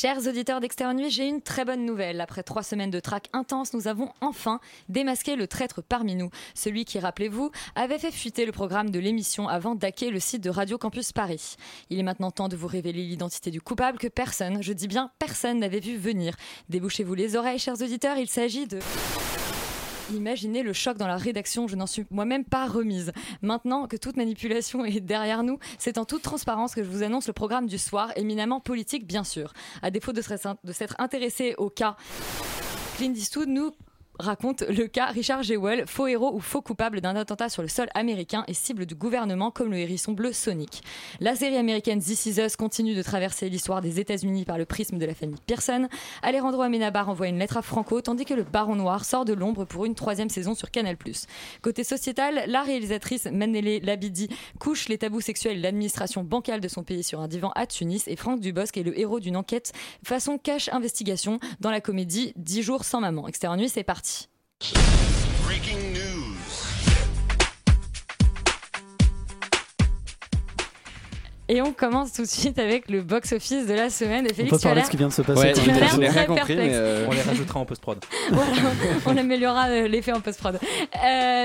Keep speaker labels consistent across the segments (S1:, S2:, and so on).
S1: Chers auditeurs d'Extérieur Nuit, j'ai une très bonne nouvelle. Après trois semaines de traque intense, nous avons enfin démasqué le traître parmi nous. Celui qui, rappelez-vous, avait fait fuiter le programme de l'émission avant d'hacker le site de Radio Campus Paris. Il est maintenant temps de vous révéler l'identité du coupable que personne, je dis bien personne, n'avait vu venir. Débouchez-vous les oreilles, chers auditeurs, il s'agit de... Imaginez le choc dans la rédaction, je n'en suis moi-même pas remise. Maintenant que toute manipulation est derrière nous, c'est en toute transparence que je vous annonce le programme du soir, éminemment politique bien sûr. À défaut de s'être intéressé au cas, Clint nous raconte le cas Richard Jewell, faux héros ou faux coupable d'un attentat sur le sol américain et cible du gouvernement comme le hérisson bleu Sonic. La série américaine This Is Us continue de traverser l'histoire des États-Unis par le prisme de la famille Pearson. Alejandro Amenabar envoie une lettre à Franco tandis que le Baron Noir sort de l'ombre pour une troisième saison sur Canal+. Côté sociétal, la réalisatrice Manele Labidi couche les tabous sexuels et l'administration bancale de son pays sur un divan à Tunis et Franck Dubosc est le héros d'une enquête façon cash investigation dans la comédie 10 jours sans maman. Extérieur nuit, c'est parti.
S2: Breaking news.
S1: Et on commence tout de suite avec le box-office de la semaine. Et
S3: On
S1: Félix,
S3: peut
S1: tu as
S3: parler de ce qui vient de se passer.
S4: Ouais,
S1: tu as l'air très
S4: mais euh,
S5: On les rajoutera en post-prod.
S1: Voilà, on améliorera euh, l'effet en post-prod. Euh,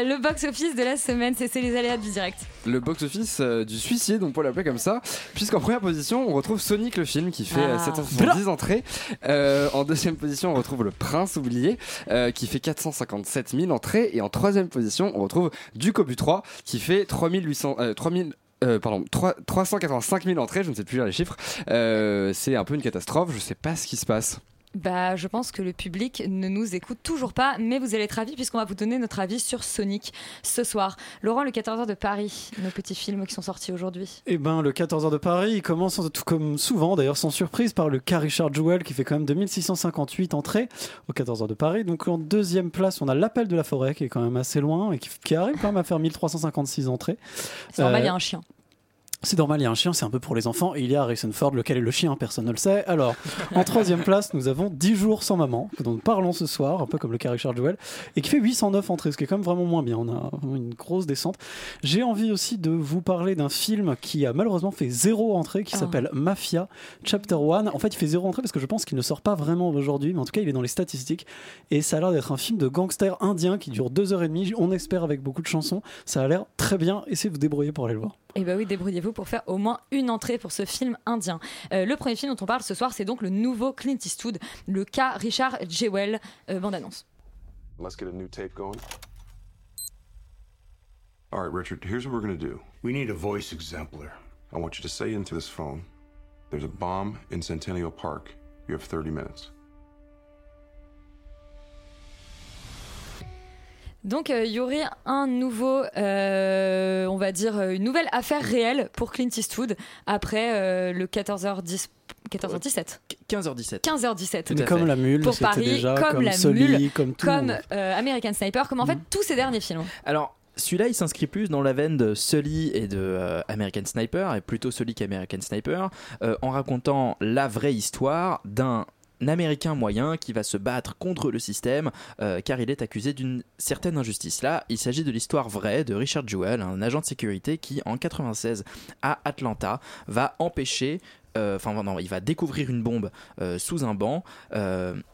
S1: le box-office de la semaine, c'est les aléas du direct.
S4: le box-office euh, du suicide, on peut l'appeler comme ça, puisqu'en première position, on retrouve Sonic le film qui fait
S1: Ah.
S4: 770 entrées. Euh, en deuxième position, on retrouve Le Prince oublié euh, qui fait 457 000 entrées. Et en troisième position, on retrouve Ducobu 3 qui fait 3800, euh, 3000 euh, pardon, 3, 385 000 entrées, je ne sais plus lire les chiffres. Euh, c'est un peu une catastrophe, je sais pas ce qui se passe.
S1: Bah, je pense que le public ne nous écoute toujours pas, mais vous allez être ravis puisqu'on va vous donner notre avis sur Sonic ce soir. Laurent, le 14h de Paris, nos petits films qui sont sortis aujourd'hui.
S3: Eh ben, le 14h de Paris, il commence tout comme souvent, d'ailleurs sans surprise, par le cas Richard Jewell qui fait quand même 2658 entrées au 14h de Paris. Donc en deuxième place, on a l'appel de la forêt qui est quand même assez loin et qui, qui arrive quand même à faire 1356 entrées.
S1: C'est normal,
S3: Euh,
S1: il y a un chien.
S3: C'est normal, il y a un chien, c'est un peu pour les enfants. Et il y a Harrison Ford, lequel est le chien, personne ne le sait. Alors, en troisième place, nous avons 10 jours sans maman, dont nous parlons ce soir, un peu comme le cas Richard Jewell, et qui fait 809 entrées, ce qui est quand même vraiment moins bien. On a vraiment une grosse descente. J'ai envie aussi de vous parler d'un film qui a malheureusement fait zéro entrée, qui
S1: Oh.
S3: s'appelle Mafia Chapter 1. En fait, il fait zéro entrée parce que je pense qu'il ne sort pas vraiment aujourd'hui, mais en tout cas, il est dans les statistiques. Et ça a l'air d'être un film de gangster indien qui dure deux heures et demie. On espère avec beaucoup de chansons. Ça a l'air très bien. Essayez de vous débrouiller pour aller le voir.
S1: Et bah oui, débrouillez-vous pour faire au moins une entrée pour ce film indien. Euh, le premier film dont on parle ce soir, c'est donc le nouveau Clint Eastwood, le cas Richard Jewell, euh, bande-annonce.
S2: Let's get a new tape going. All right, Richard, here's what we're going to do.
S6: We need a voice exemplar.
S2: I want you to say into this phone there's a bomb in Centennial Park. You have 30 minutes.
S1: Donc euh, il y aurait un nouveau, euh, on va dire, euh, une nouvelle affaire réelle pour Clint Eastwood après euh, le 14h10, 14h17,
S5: 15h17.
S1: 15h17.
S5: Tout à
S3: comme la mule,
S1: Pour
S3: c'était
S1: Paris,
S3: déjà
S1: comme
S3: comme
S1: la
S3: Sully,
S1: mule,
S3: comme tout.
S1: Comme euh, American Sniper, comme en fait
S3: Mhm.
S1: tous ces derniers films.
S5: Alors, celui-là, il s'inscrit plus dans la veine de Sully et de euh, American Sniper, et plutôt Sully qu'American Sniper, euh, en racontant la vraie histoire d'un américain moyen qui va se battre contre le système euh, car il est accusé d'une certaine injustice. Là, il s'agit de l'histoire vraie de Richard Jewell, un agent de sécurité qui, en 96, à Atlanta, va empêcher euh, enfin non, il va découvrir une bombe euh, sous un banc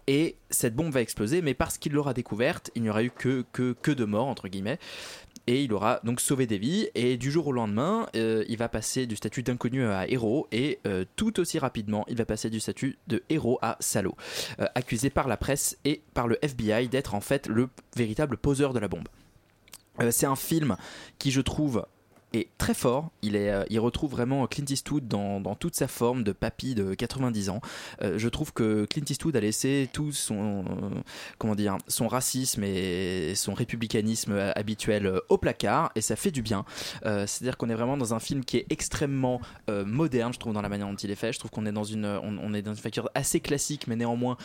S5: et cette bombe va exploser, mais parce qu'il l'aura découverte, il n'y aura eu que, que, que de morts, entre guillemets. Et il aura donc sauvé des vies. Et du jour au lendemain, euh, il va passer du statut d'inconnu à héros, et euh, tout aussi rapidement, il va passer du statut de héros à salaud, euh, accusé par la presse et par le FBI d'être en fait le véritable poseur de la bombe. C'est un film qui, je trouve, est très fort. Il, est, euh, il retrouve vraiment Clint Eastwood dans, dans toute sa forme de papy de 90 ans. Euh, je trouve que Clint Eastwood a laissé tout son, euh, comment dire, son racisme et son républicanisme habituel au placard et ça fait du bien. C'est-à-dire qu'on est vraiment dans un film qui est extrêmement moderne, je trouve, dans la manière dont il est fait. Je trouve qu'on est dans une, on, est dans une facture assez classique, mais néanmoins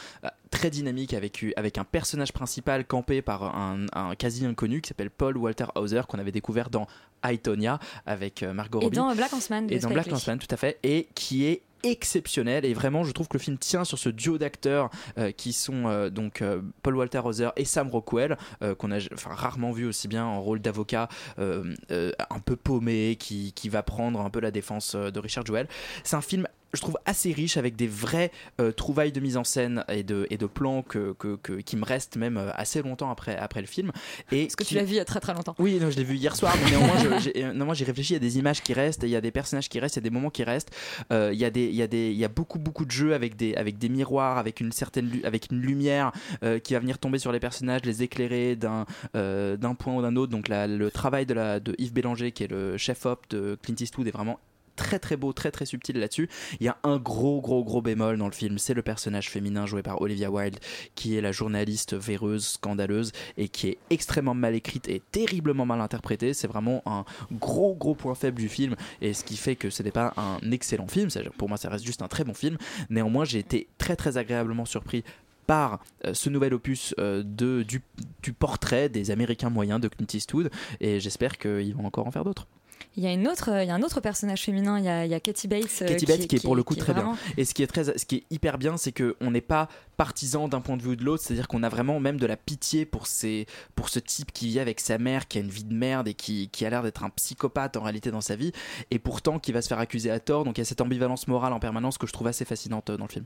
S5: très dynamique avec, avec un personnage principal campé par un, un quasi inconnu qui s'appelle Paul Walter Hauser qu'on avait découvert dans I, Tonya avec euh, Margot
S1: Et
S5: Robbie.
S1: dans Black Huntsman
S5: et dans Black. Huntsman tout à fait et qui est exceptionnel. Et vraiment je trouve que le film tient sur ce duo d'acteurs euh, qui sont euh, donc euh, Paul Walter Hauser et Sam Rockwell qu'on a enfin, rarement vu aussi bien en rôle d'avocat un peu paumé qui, qui va prendre un peu la défense de Richard Jewell. C'est un film je trouve assez riche avec des vraies euh, trouvailles de mise en scène et de, et de plans que, que- que- qui me restent même euh, assez longtemps après, après le film. Et
S1: Parce que tu l'as vu il y a très très longtemps.
S5: oui, non, je l'ai vu hier soir, mais néanmoins, je- j'ai euh, néanmoins, j'ai réfléchi. Il y a des images qui restent, il y a des personnages qui restent, il y a des moments qui restent. Euh, il y a des, il y a des, il y a beaucoup, beaucoup de jeux avec des, avec des miroirs, avec une certaine, lu- avec une lumière euh, qui va venir tomber sur les personnages, les éclairer d'un, d'un point ou d'un autre. Donc la- le travail de la, de Yves Bélanger, qui est le chef op de Clint Eastwood, est vraiment très très beau, très très subtil là-dessus. Il y a un gros gros gros bémol dans le film, c'est le personnage féminin joué par Olivia Wilde, qui est la journaliste véreuse, scandaleuse et qui est extrêmement mal écrite et terriblement mal interprétée. C'est vraiment un gros gros point faible du film et ce qui fait que ce n'est pas un excellent film. Pour moi, ça reste juste un très bon film. Néanmoins, j'ai été très très agréablement surpris par euh, ce nouvel opus euh, du, du portrait des Américains moyens de Clint Eastwood et j'espère qu'ils vont encore en faire d'autres.
S1: Il y a une autre, il y a un autre personnage féminin. Il y a, il y a Katie Bates. euh,
S5: Katie Bates qui, est pour le coup très
S1: vraiment-
S5: bien. Et ce qui est très, ce qui est hyper bien, c'est que on n'est pas partisan d'un point de vue ou de l'autre. C'est-à-dire qu'on a vraiment même de la pitié pour ces, pour ce type qui vit avec sa mère, qui a une vie de merde et qui, qui a l'air d'être un psychopathe en réalité dans sa vie, et pourtant qui va se faire accuser à tort. Donc il y a cette ambivalence morale en permanence que je trouve assez fascinante euh, dans le film.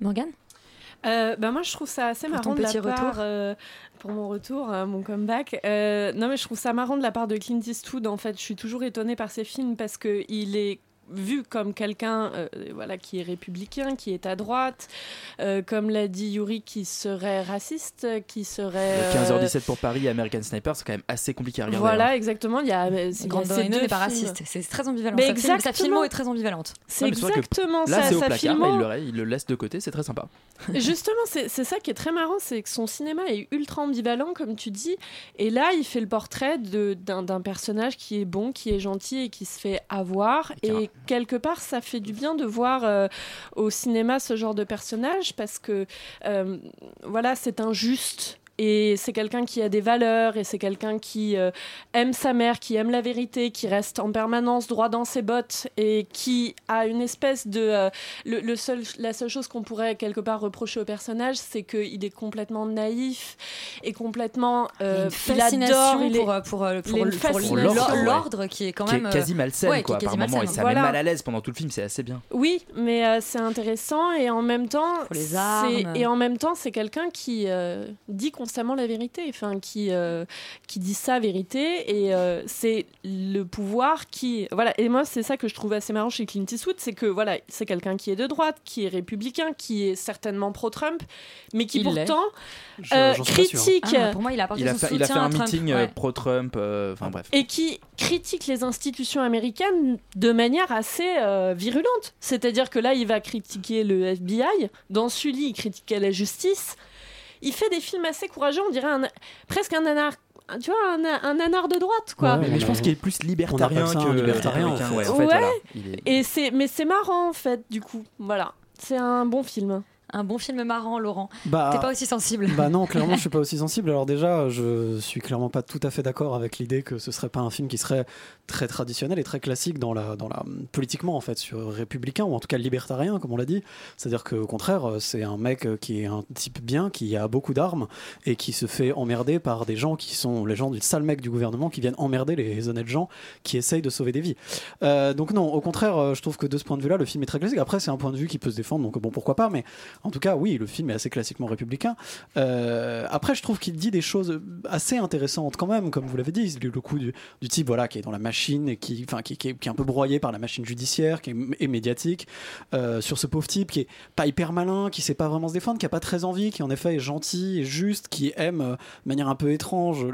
S1: Morgane?
S6: Euh, bah moi je trouve ça assez
S1: Pour
S6: marrant
S1: ton
S6: de la
S1: petit
S6: part
S1: retour.
S6: euh, pour mon retour euh, mon comeback Euh, non mais je trouve ça marrant de la part de Clint Eastwood en fait je suis toujours étonnée par ses films parce que il est vu comme quelqu'un euh, voilà qui est républicain qui est à droite euh, comme l'a dit Yuri qui serait raciste qui serait
S5: Le
S6: euh,
S5: 15h17 pour Paris, American Sniper, c'est quand même assez compliqué à regarder. hein.
S6: voilà exactement il y a, il y a
S1: Grande
S6: ces
S1: Dorino
S6: deux
S1: n'est pas raciste. C'est très ambivalent.
S6: Mais
S1: sa, film- sa
S6: exactement.
S1: filmo est très ambivalente.
S6: c'est
S5: que
S6: exactement
S5: Là,
S6: ça
S5: c'est au
S6: sa
S5: placard,
S6: filmo-
S5: mais il le, il le laisse de côté, c'est très sympa.
S6: Justement, c'est c'est ça qui est très marrant, c'est que son cinéma est ultra ambivalent, comme tu dis. Et là, il fait le portrait de- d'un d'un personnage qui est bon, qui est gentil et qui se fait avoir. Et quelque part, ça fait du bien de voir euh, au cinéma ce genre de personnage parce que, euh, voilà, c'est injuste. Et c'est quelqu'un qui a des valeurs, et c'est quelqu'un qui euh, aime sa mère, qui aime la vérité, qui reste en permanence droit dans ses bottes, et qui a une espèce de... euh, le, le seul, la seule chose qu'on pourrait quelque part reprocher au personnage, c'est qu'il est complètement naïf et complètement... Euh,
S1: une
S6: il
S1: fascination
S6: adore, il est-
S1: pour, l'ordre qui est quand
S5: qui
S1: même
S5: est
S1: euh,
S5: quasi malsaine,
S1: ouais, qui
S5: quoi,
S1: est quasi
S5: par moment. Et ça
S6: Voilà.
S5: met mal à l'aise pendant tout le film, c'est assez bien.
S6: Oui, mais euh, c'est intéressant et en même temps,
S1: Pour les
S6: c'est-
S1: armes.
S6: et en même temps, c'est quelqu'un qui euh, dit constamment la vérité, enfin qui euh, qui dit sa vérité et euh, c'est le pouvoir qui voilà. Et moi, c'est ça que je trouve assez marrant chez Clint Eastwood, c'est que voilà, c'est quelqu'un qui est de droite, qui est républicain, qui est certainement pro-Trump, mais qui
S1: Il
S6: pourtant euh, critique.
S1: Ah, pour moi, il a
S5: Il a,
S1: son
S5: fait, il a fait un
S1: Trump.
S5: meeting
S1: Ouais.
S5: pro-Trump, euh, enfin bref.
S6: et qui critique les institutions américaines de manière assez euh, virulente. C'est-à-dire que là, il va critiquer le FBI, dans Sully, il critiquait la justice. Il fait des films assez courageux, on dirait un- presque un nanar, tu vois, un, un nanar de droite, quoi.
S3: Ouais,
S5: mais,
S3: mais
S5: je pense qu'il est plus libertarien que
S3: libertarien,
S5: ouais,
S3: fait.
S5: en fait,
S6: Ouais.
S5: voilà. Il est-
S6: Et c'est, mais c'est marrant en fait, du coup. Voilà, c'est un bon film.
S1: Un bon film marrant, Laurent.
S3: Bah,
S1: T'es pas aussi sensible.
S3: Bah non, clairement, je suis pas aussi sensible. Alors déjà, je suis clairement pas tout à fait d'accord avec l'idée que ce serait pas un film qui serait très traditionnel et très classique dans la, dans la politiquement en fait, sur républicain ou en tout cas libertarien, comme on l'a dit. C'est-à-dire que au contraire, c'est un mec qui est un type bien, qui a beaucoup d'armes et qui se fait emmerder par des gens qui sont les gens du sale mec du gouvernement qui viennent emmerder les honnêtes gens qui essayent de sauver des vies. Euh, donc non, au contraire, je trouve que de ce point de vue-là, le film est très classique. Après, c'est un point de vue qui peut se défendre, donc bon, pourquoi pas. Mais En tout cas, oui, le film est assez classiquement républicain. Euh, après, je trouve qu'il dit des choses assez intéressantes quand même, comme vous l'avez dit, le, coup du, type voilà, qui est dans la machine et qui, enfin, qui, est, un peu broyé par la machine judiciaire, qui est, et médiatique, euh, sur ce pauvre type qui est pas hyper malin, qui sait pas vraiment se défendre, qui a pas très envie, qui en effet est gentil et juste, qui aime euh, de manière un peu étrange,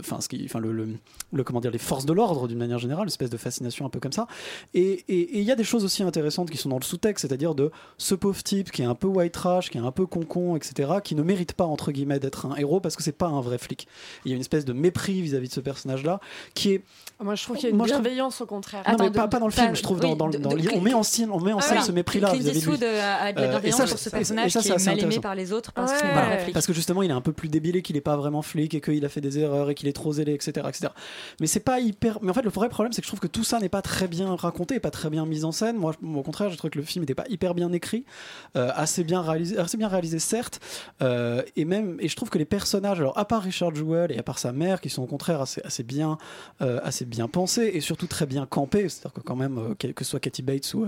S3: enfin, le, comment dire, les forces de l'ordre d'une manière générale, une espèce de fascination un peu comme ça. Et il y a des choses aussi intéressantes qui sont dans le sous-texte, c'est-à-dire de ce pauvre type qui est un peu white trash, qui est un peu concon, etc., qui ne mérite pas, entre guillemets, d'être un héros parce que c'est pas un vrai flic. Il y a une espèce de mépris vis-à-vis de ce personnage-là qui est.
S6: Moi, je trouve qu'il y a une
S3: Moi,
S6: bienveillance au contraire.
S3: non, mais pas, pas dans le film, je trouve. dans, dans,
S1: de-
S3: dans-
S1: de-
S3: on met en scène, on met en
S1: Ah,
S3: scène
S1: voilà.
S3: ce mépris-là vis-à-vis de lui.
S1: Euh, a de la
S3: Euh, et
S1: bienveillance
S3: ça,
S1: pour ce personnage
S3: et ça,
S1: qui
S3: c'est
S1: est mal aimé par les autres parce
S6: Ouais.
S3: Voilà, parce que justement, il est un peu plus débile, qu'il est pas vraiment flic et qu'il a fait des erreurs et qu'il est trop zélé, etc., etc. Mais c'est pas hyper. Mais en fait, le vrai problème, c'est que je trouve que tout ça n'est pas très bien raconté, pas très bien mis en scène. Moi, au contraire, je trouve que le film n'était pas hyper bien écrit, euh, assez bien réalisé, assez bien réalisé certes, euh, et même. Et je trouve que les personnages, alors à part Richard Jewell et à part sa mère, qui sont au contraire assez, assez bien, euh, assez bien pensés et surtout très bien campés. C'est-à-dire que quand même, euh, que que ce soit Kathy Bates ou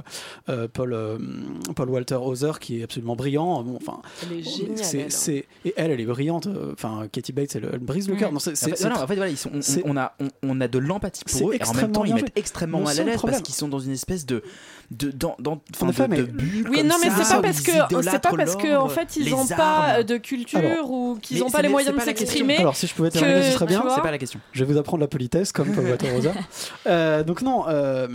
S3: euh, Paul, euh, Paul Walter Hauser, qui est absolument brillant. Bon, enfin,
S6: Elle est géniale.
S3: c'est,
S6: elle, hein.
S3: c'est- et elle, elle est brillante. euh, Enfin, Katy Bates, elle, elle brise le cœur.
S5: Mm.
S3: Non, c'est, c'est-
S5: en fait, en fait, voilà, ils sont, on, a, on, on a de l'empathie
S3: C'est
S5: pour eux et en même
S3: extrêmement
S5: temps ils
S3: bien
S5: mettent
S3: fait.
S5: extrêmement mal à l'aise parce qu'ils sont dans une espèce de de dans, dans, de,
S3: mais-
S5: de bulle
S6: Oui,
S5: comme
S6: non, mais
S5: ça,
S6: c'est pas
S5: où
S6: parce
S5: ils
S6: que c'est
S5: idolâtrent
S6: pas parce que
S5: l'ordre,
S6: en fait ils
S5: les
S6: ont pas
S5: armes.
S6: de culture
S3: Alors,
S6: ou qu'ils
S5: mais
S6: ont
S5: c'est-
S6: pas les moyens
S5: c'est
S6: de s'exprimer.
S3: Alors, si je pouvais terminer, ce serait bien.
S5: C'est pas la question.
S3: Je vais vous apprendre la politesse comme Paul Walter Rosa. Euh, donc non, euh,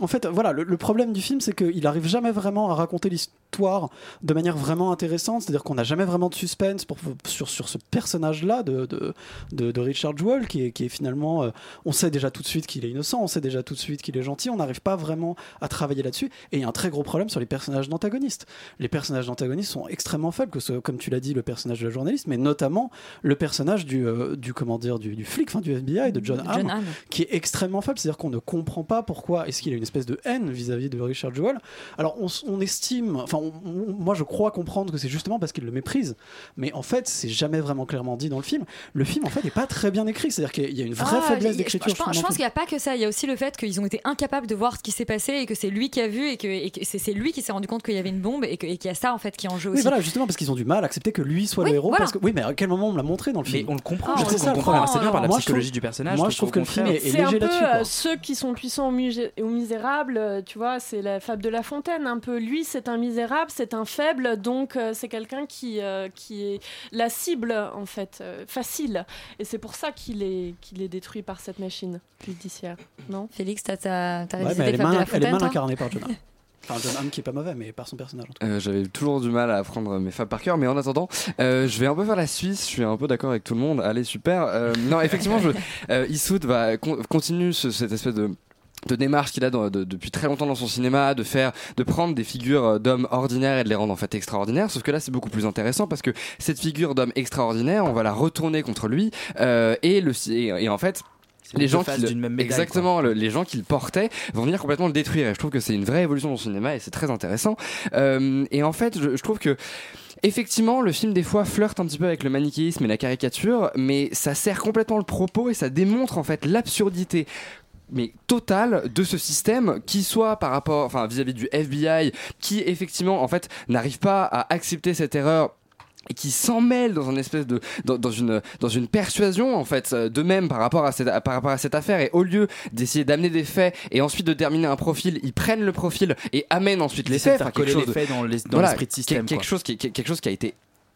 S3: en fait, voilà, le, le problème du film, c'est qu'il arrive jamais vraiment à raconter l'histoire de manière vraiment intéressante. C'est-à-dire qu'on n'a jamais vraiment de suspense pour, sur, sur ce personnage-là de, de, de, de Richard Jewell, qui est, qui est finalement, euh, on sait déjà tout de suite qu'il est innocent, on sait déjà tout de suite qu'il est gentil. On n'arrive pas vraiment à travailler là-dessus. Et il y a un très gros problème sur les personnages d'antagonistes. Les personnages d'antagonistes sont extrêmement faibles, que ce, comme tu l'as dit, le personnage de la journaliste, mais notamment le personnage du, euh, du comment dire, du, du flic, enfin du FBI, de John Hamm, qui est extrêmement faible. C'est-à-dire qu'on ne comprend pas pourquoi est-ce qu'il a une espèce de haine vis-à-vis de Richard Jewell. Alors on, estime, enfin on- on- moi je crois comprendre que c'est justement parce qu'il le méprise, mais en fait c'est jamais vraiment clairement dit dans le film. Le film en fait n'est pas très bien écrit, c'est-à-dire qu'il y a une vraie
S1: Ah,
S3: faiblesse d'écriture.
S1: Je, pense- qu'il n'y a pas que ça. Il y a aussi le fait qu'ils ont été incapables de voir ce qui s'est passé et que c'est lui qui a vu et que, c'est lui qui s'est rendu compte qu'il y avait une bombe et qu'il y a ça en fait qui est en jeu
S3: Oui,
S1: aussi.
S3: voilà, justement parce qu'ils ont du mal à accepter que lui soit
S1: Oui,
S3: le héros.
S1: voilà.
S3: Parce que, oui, mais à quel moment on me l'a montré dans le
S5: Mais
S3: film
S5: on le comprend,
S1: Ah,
S5: je
S1: on
S5: trouve
S1: le
S5: qu'on comprend
S1: comprend,
S5: assez bien par la
S3: moi,
S5: psychologie
S3: trouve-
S5: du personnage.
S3: moi, je trouve que le film est-
S6: C'est un
S3: léger
S6: peu
S3: là-dessus,
S6: euh, ceux qui sont puissants ou, misérables, euh, tu vois, c'est la fable de La Fontaine. Un peu, lui, c'est un misérable, c'est un faible, donc euh, c'est quelqu'un qui, euh, qui est la cible, en fait, euh, facile. Et c'est pour ça qu'il est, qu'il est détruit par cette machine judiciaire, non?
S1: Félix, t'as t'as- t'as
S3: Ouais, elle
S1: les
S3: est
S1: fables de
S3: mal, elle est incarnée par John Enfin, John Hamm qui est pas mauvais, mais par son personnage.
S4: Euh, J'avais toujours du mal à apprendre mes fables par cœur, mais en attendant, euh, je vais un peu faire la Suisse. Je suis un peu d'accord avec tout le monde. Allez, super. Euh, non, effectivement, je, Eastwood va con- continue ce- cette espèce de démarche qu'il a depuis très longtemps dans son cinéma, de faire, de prendre des figures d'hommes ordinaires et de les rendre en fait extraordinaires. Sauf que là, c'est beaucoup plus intéressant parce que cette figure d'homme extraordinaire, on va la retourner contre lui et le et en fait. Les gens qui le-
S5: d'une même médaille,
S4: exactement le- les gens qui le portaient vont venir complètement le détruire et je trouve que c'est une vraie évolution dans le cinéma et c'est très intéressant. Euh, et en fait je, je trouve que Effectivement, le film des fois flirte un petit peu avec le manichéisme et la caricature, mais ça sert complètement le propos et ça démontre en fait l'absurdité mais totale de ce système qui soit par rapport enfin vis-à-vis du FBI qui effectivement en fait n'arrive pas à accepter cette erreur et qui s'en mêle dans une espèce de dans, dans une dans une persuasion en fait euh, d'eux-mêmes par rapport à cette par rapport à cette affaire et au lieu d'essayer d'amener des faits et ensuite de terminer un profil ils prennent le profil et amènent ensuite les
S5: de
S4: faits Enfin, quelque chose
S5: les
S4: de-
S5: faits dans l'esprit de système,
S4: quelque
S5: quoi.
S4: chose qui quelque chose qui a été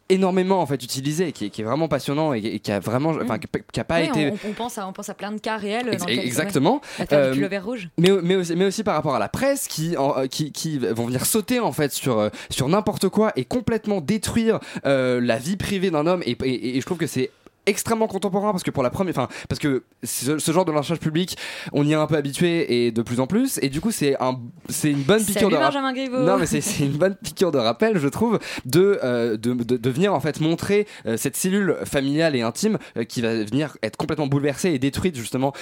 S4: énormément en fait utilisé qui, est- qui est vraiment passionnant et, et qui a vraiment enfin qui, qui a pas
S1: Oui,
S4: été
S1: on, on pense à, on pense à plein de cas réels.
S4: Ex-
S1: dans lesquels-
S4: exactement.
S1: L'affaire
S4: Euh,
S1: du rouge.
S4: mais, mais, aussi, mais aussi par rapport à la presse qui, en- euh, qui, qui vont venir sauter en fait sur, euh, sur n'importe quoi et complètement détruire euh, la vie privée d'un homme. Et, et- et je trouve que c'est extrêmement contemporain parce que pour la première enfin parce que ce, ce genre de lynchage public on y est un peu habitué et de plus en plus et du coup c'est un c'est une bonne piqûre
S1: Salut
S4: de rap-
S1: Benjamin Griveaux.
S4: non mais c'est une bonne piqûre de rappel je trouve de euh, de, de, de venir en fait montrer euh, cette cellule familiale et intime euh, qui va venir être complètement bouleversée et détruite justement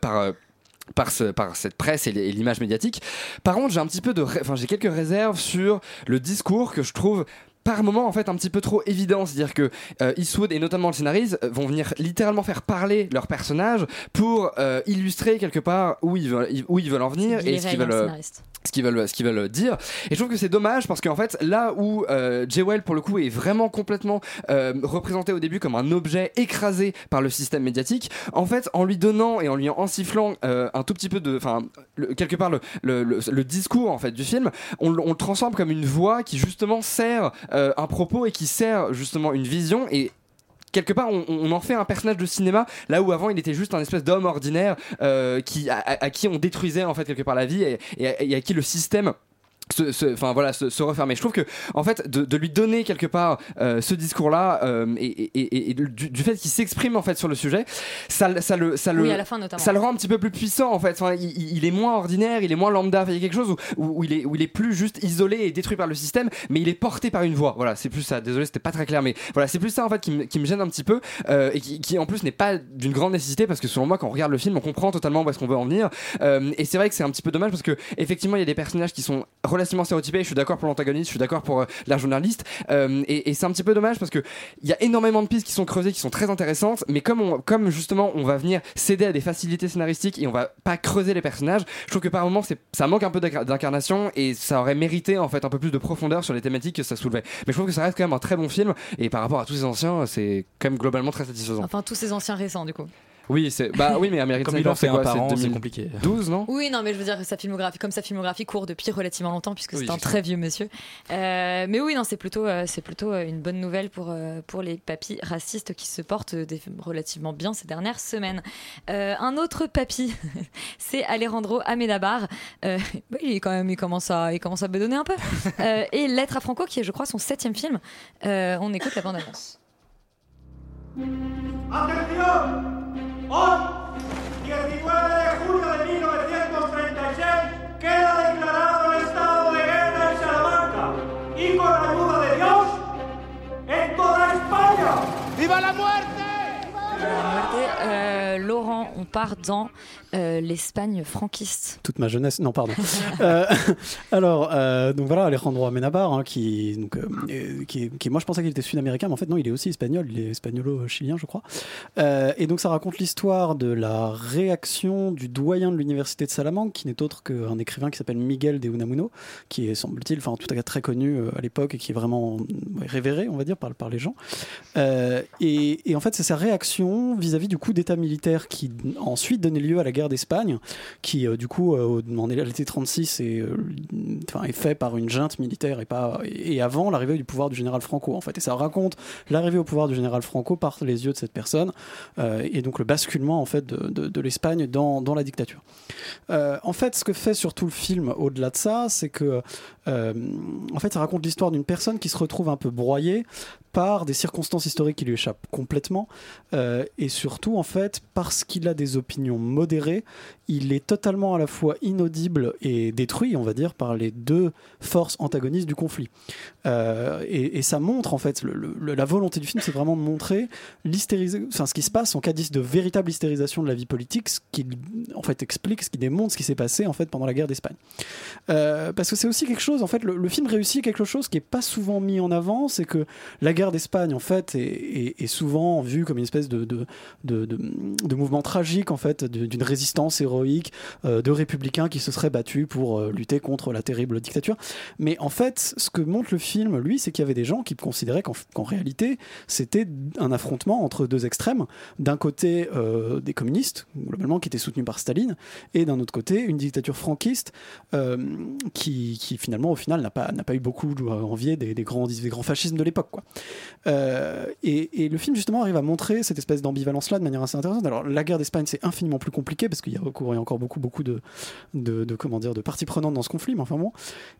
S4: par par, ce, par cette presse et l'image médiatique. Par contre, j'ai un petit peu de, enfin, j'ai quelques réserves sur le discours que je trouve par moment en fait un petit peu trop évident, c'est-à-dire que euh, Eastwood et notamment le scénariste euh, vont venir littéralement faire parler leurs personnages pour euh, illustrer quelque part où ils veulent où ils veulent en venir et ce qu'ils veulent euh, ce qu'ils veulent ce veulent dire. Et je trouve que c'est dommage parce qu'en fait là où euh, Jewel pour le coup est vraiment complètement euh, représenté au début comme un objet écrasé par le système médiatique en fait en lui donnant et en lui en sifflant euh, un tout petit peu de enfin quelque part le, le, le- discours en fait du film on le transforme comme une voix qui justement sert euh, un propos et qui sert justement une vision et quelque part on, on en fait un personnage de cinéma là où avant il était juste un espèce d'homme ordinaire euh, qui à, à- qui on détruisait en fait quelque part la vie et, et- et à qui le système se, enfin voilà se, se refermer je trouve que en fait de, de lui donner quelque part euh, ce discours là et, et- et- et du, du fait qu'il s'exprime en fait sur le sujet ça, le- ça le ça le
S1: Oui, à la fin, notamment.
S4: ça le rend un petit peu plus puissant en fait. Enfin, il, il- est moins ordinaire il est moins lambda il y a quelque chose où, où- il est où il est plus juste isolé et détruit par le système mais il est porté par une voix. Voilà c'est plus ça. Désolé c'était pas très clair mais voilà c'est plus ça en fait qui, me- qui me gêne un petit peu euh, et qui, qui, en plus n'est pas d'une grande nécessité parce que selon moi quand on regarde le film on comprend totalement où est-ce qu'on veut en venir Euh, et c'est vrai que c'est un petit peu dommage parce que effectivement il y a des personnages qui sont relativement stéréotypés je suis d'accord pour l'antagoniste je suis d'accord pour euh, la journaliste Euh, et, c'est un petit peu dommage parce que il y a énormément de pistes qui sont creusées qui sont très intéressantes mais comme on, comme justement on va venir céder à des facilités scénaristiques et on va pas creuser les personnages je trouve que par moment ça manque un peu d'incar- d'incarnation et ça aurait mérité en fait un peu plus de profondeur sur les thématiques que ça soulevait mais je trouve que ça reste quand même un très bon film et par rapport à tous ces anciens c'est quand même globalement très satisfaisant
S1: Enfin, tous ces anciens récents, du coup.
S4: Oui c'est bah oui mais American
S5: Comme
S4: Sniper c'est quoi c'est
S5: c'est
S4: 2012
S5: compliqué.
S4: 12 non?
S1: Oui, non, mais je veux dire, sa filmographie, comme sa filmographie court depuis relativement longtemps, puisque
S4: Oui,
S1: c'est un très vieux monsieur. Euh, mais oui, non, c'est plutôt, euh, c'est plutôt euh, une bonne nouvelle pour, euh, pour les papis racistes qui se portent des- relativement bien ces dernières semaines. Euh, un autre papy, c'est Alejandro Amenabar. Euh, bah, il, est quand même, il, commence à, il commence à bedonner un peu. Euh, et Lettre à Franco, qui est, je crois, son septième film. Euh, on écoute la bande-annonce.
S7: Hoy, 19 de julio de 1936, queda declarado el estado de guerra en Salamanca y con la ayuda de Dios, en toda España. ¡Viva la muerte!
S1: Euh, Laurent, on part dans euh, l'Espagne franquiste.
S3: toute ma jeunesse. Non, pardon. Euh, alors, donc voilà, Alejandro Amenabar, hein, qui, donc, qui, moi je pensais qu'il était sud-américain, mais en fait non, il est aussi espagnol, il est espagnolo-chilien, je crois. Et donc ça raconte l'histoire de la réaction du doyen de l'université de Salamanque, qui n'est autre qu'un écrivain qui s'appelle Miguel de Unamuno, qui est, semble-t-il, enfin en tout cas très connu à l'époque et qui est vraiment révéré, on va dire, par, les gens. Et en fait, c'est sa réaction vis-à-vis du coup d'État militaire qui ensuite donnait lieu à la guerre d'Espagne, qui euh, du coup euh, en l'été 36 est, euh, enfin, est fait par une junte militaire et pas et avant l'arrivée du pouvoir du général Franco en fait. Et ça raconte l'arrivée au pouvoir du général Franco par les yeux de cette personne euh, et donc le basculement en fait de, l'Espagne dans, la dictature. En fait, ce que fait surtout le film, au-delà de ça, c'est que, en fait, ça raconte l'histoire d'une personne qui se retrouve un peu broyée par des circonstances historiques qui lui échappent complètement, et surtout, en fait, parce qu'il a des opinions modérées, il est totalement à la fois inaudible et détruit, on va dire, par les deux forces antagonistes du conflit. Euh, et, ça montre, en fait, la volonté du film, c'est vraiment de montrer enfin, ce qui se passe en cas de véritable hystérisation de la vie politique, ce qui, en fait, explique, ce qui démontre ce qui s'est passé, en fait, pendant la guerre d'Espagne. Euh, parce que c'est aussi quelque chose, en fait, le, film réussit quelque chose qui est pas souvent mis en avant, c'est que la guerre d'Espagne, en fait, est, souvent vue comme une espèce de, de, de- de en fait, d'une résistance héroïque euh, de républicains qui se seraient battus pour euh, lutter contre la terrible dictature. Mais en fait, ce que montre le film, lui, c'est qu'il y avait des gens qui considéraient qu'en réalité, c'était un affrontement entre deux extrêmes. D'un côté, euh, des communistes, globalement, qui étaient soutenus par Staline, et d'un autre côté, une dictature franquiste qui, finalement, au final, n'a pas, pas eu beaucoup envié des, grands, des grands fascismes de l'époque. quoi. Et, et le film, justement, arrive à montrer cette espèce d'ambivalence-là de manière assez intéressante. Alors, la guerre d'Espagne, c'est infiniment plus compliqué parce qu'il y a recours, a encore beaucoup, beaucoup de, de, comment dire, de parties prenantes dans ce conflit, mais enfin bon.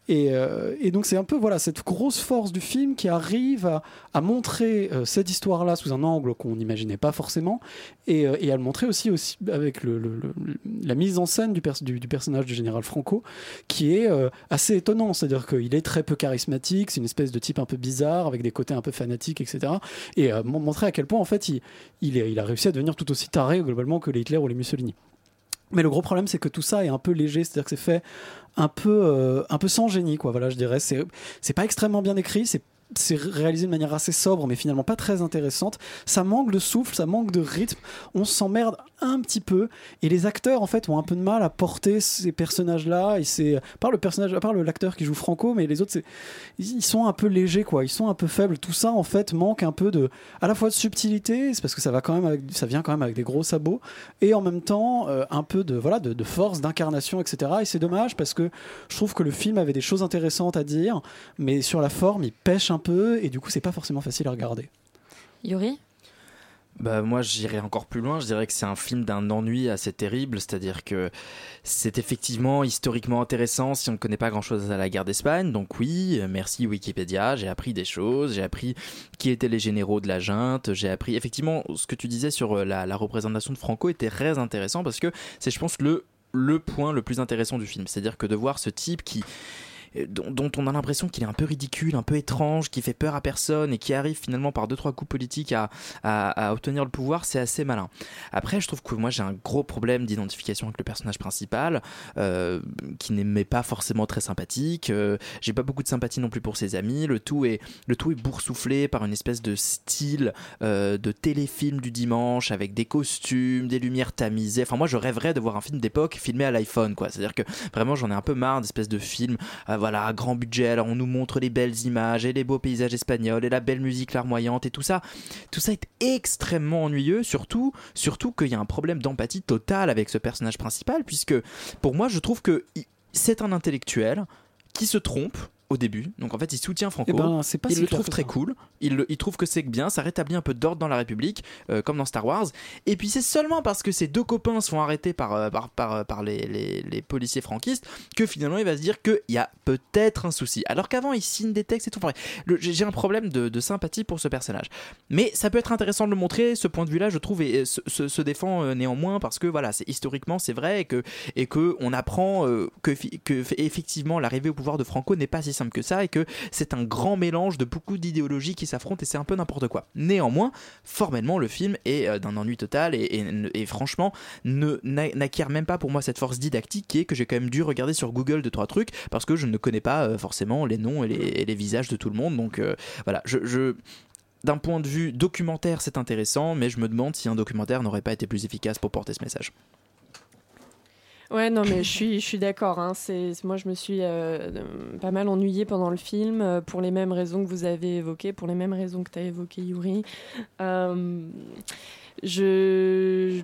S3: Et, euh, et donc, c'est un peu voilà, cette grosse force du film qui arrive à, montrer euh, cette histoire-là sous un angle qu'on n'imaginait pas forcément et, euh, et à le montrer aussi, aussi avec le, la mise en scène du, du, du personnage du général Franco qui est assez étonnant. C'est-à-dire qu'il est très peu charismatique, c'est une espèce de type un peu bizarre avec des côtés un peu fanatiques, etc. Et mon- montrer à quel point, en fait, il, il, a réussi à devenir tout aussi taré globalement que les Hitler ou les Mussolini. Mais le gros problème, c'est que tout ça est un peu léger, c'est-à-dire que c'est fait un peu, euh, un peu sans génie, quoi. Voilà, je dirais. C'est, c'est pas extrêmement bien écrit, c'est c'est réalisé de manière assez sobre, mais finalement pas très intéressante. Ça manque de souffle, ça manque de rythme. On s'emmerde un petit peu, et les acteurs en fait ont un peu de mal à porter ces personnages-là. Et c'est par le personnage, à part l'acteur qui joue Franco, mais les autres, ils sont un peu légers, quoi. Ils sont un peu faibles. Tout ça en fait manque un peu de, à la fois de subtilité, c'est parce que ça va quand même, avec, ça vient quand même avec des gros sabots, et en même temps euh, un peu de voilà de, de force, d'incarnation, etc. Et c'est dommage parce que je trouve que le film avait des choses intéressantes à dire, mais sur la forme, il pêche un peu, et du coup, c'est pas forcément facile à regarder.
S1: Yuri?
S5: Bah moi j'irais encore plus loin, je dirais que c'est un film d'un ennui assez terrible, c'est-à-dire que c'est effectivement historiquement intéressant si on ne connaît pas grand-chose à la guerre d'Espagne, donc oui, merci Wikipédia, j'ai appris des choses, j'ai appris qui étaient les généraux de la junte, j'ai appris effectivement ce que tu disais sur euh, la, représentation de Franco était très intéressant parce que c'est je pense le, le point le plus intéressant du film, c'est-à-dire que de voir ce type qui dont, on a l'impression qu'il est un peu ridicule, un peu étrange, qui fait peur à personne et qui arrive finalement par deux trois coups politiques à, obtenir le pouvoir, c'est assez malin. Après, je trouve que moi j'ai un gros problème d'identification avec le personnage principal, euh, qui n'est pas forcément très sympathique. Euh, j'ai pas beaucoup de sympathie non plus pour ses amis. Le tout est le tout est boursouflé par une espèce de style euh, de téléfilm du dimanche avec des costumes, des lumières tamisées. Enfin, moi je rêverais de voir un film d'époque filmé à l'iPhone, quoi. C'est-à-dire que vraiment j'en ai un peu marre d'espèces de films voilà, grand budget. On nous montre les belles images et les beaux paysages espagnols et la belle musique larmoyante et tout ça. Tout ça est extrêmement ennuyeux, surtout, surtout qu'il y a un problème d'empathie totale avec ce personnage principal, puisque pour moi je trouve que c'est un intellectuel qui se trompe au début. Donc en fait, il soutient Franco.
S3: Eh ben, c'est pas
S5: il
S3: si
S5: le trouve très
S3: ça.
S5: cool. Il, le- il trouve que c'est bien. Ça rétablit un peu d'ordre dans la République, euh, comme dans Star Wars. Et puis c'est seulement parce que ses deux copains arrêter par, euh, par, par, euh, par les, les- les policiers franquistes que finalement il va se dire qu'il y a peut-être un souci. Alors qu'avant, il signe des textes et tout. Enfin, j'ai un problème de, de sympathie pour ce personnage. Mais ça peut être intéressant de le montrer. Ce point de vue-là, je trouve, et, se, se- se défend néanmoins parce que voilà, c'est historiquement c'est vrai et que et que on apprend que, que effectivement l'arrivée au pouvoir de Franco n'est pas si simple que ça et que c'est un grand mélange de beaucoup d'idéologies qui s'affrontent et c'est un peu n'importe quoi. Néanmoins, formellement, le film est euh, d'un ennui total et, et- et franchement n'acquiert même pas pour moi cette force didactique qui est que j'ai quand même dû regarder sur Google deux trois trucs parce que je ne connais pas euh, forcément les noms et les, visages de tout le monde. Donc euh, voilà, je- d'un point de vue documentaire, c'est intéressant, mais je me demande si un documentaire n'aurait pas été plus efficace pour porter ce message.
S6: Ouais, non, mais je suis, je suis d'accord. Hein. Moi, je me suis euh, pas mal ennuyée pendant le film euh, pour les mêmes raisons que vous avez évoquées, pour les mêmes raisons que tu as évoquées, Yuri. Euh, je.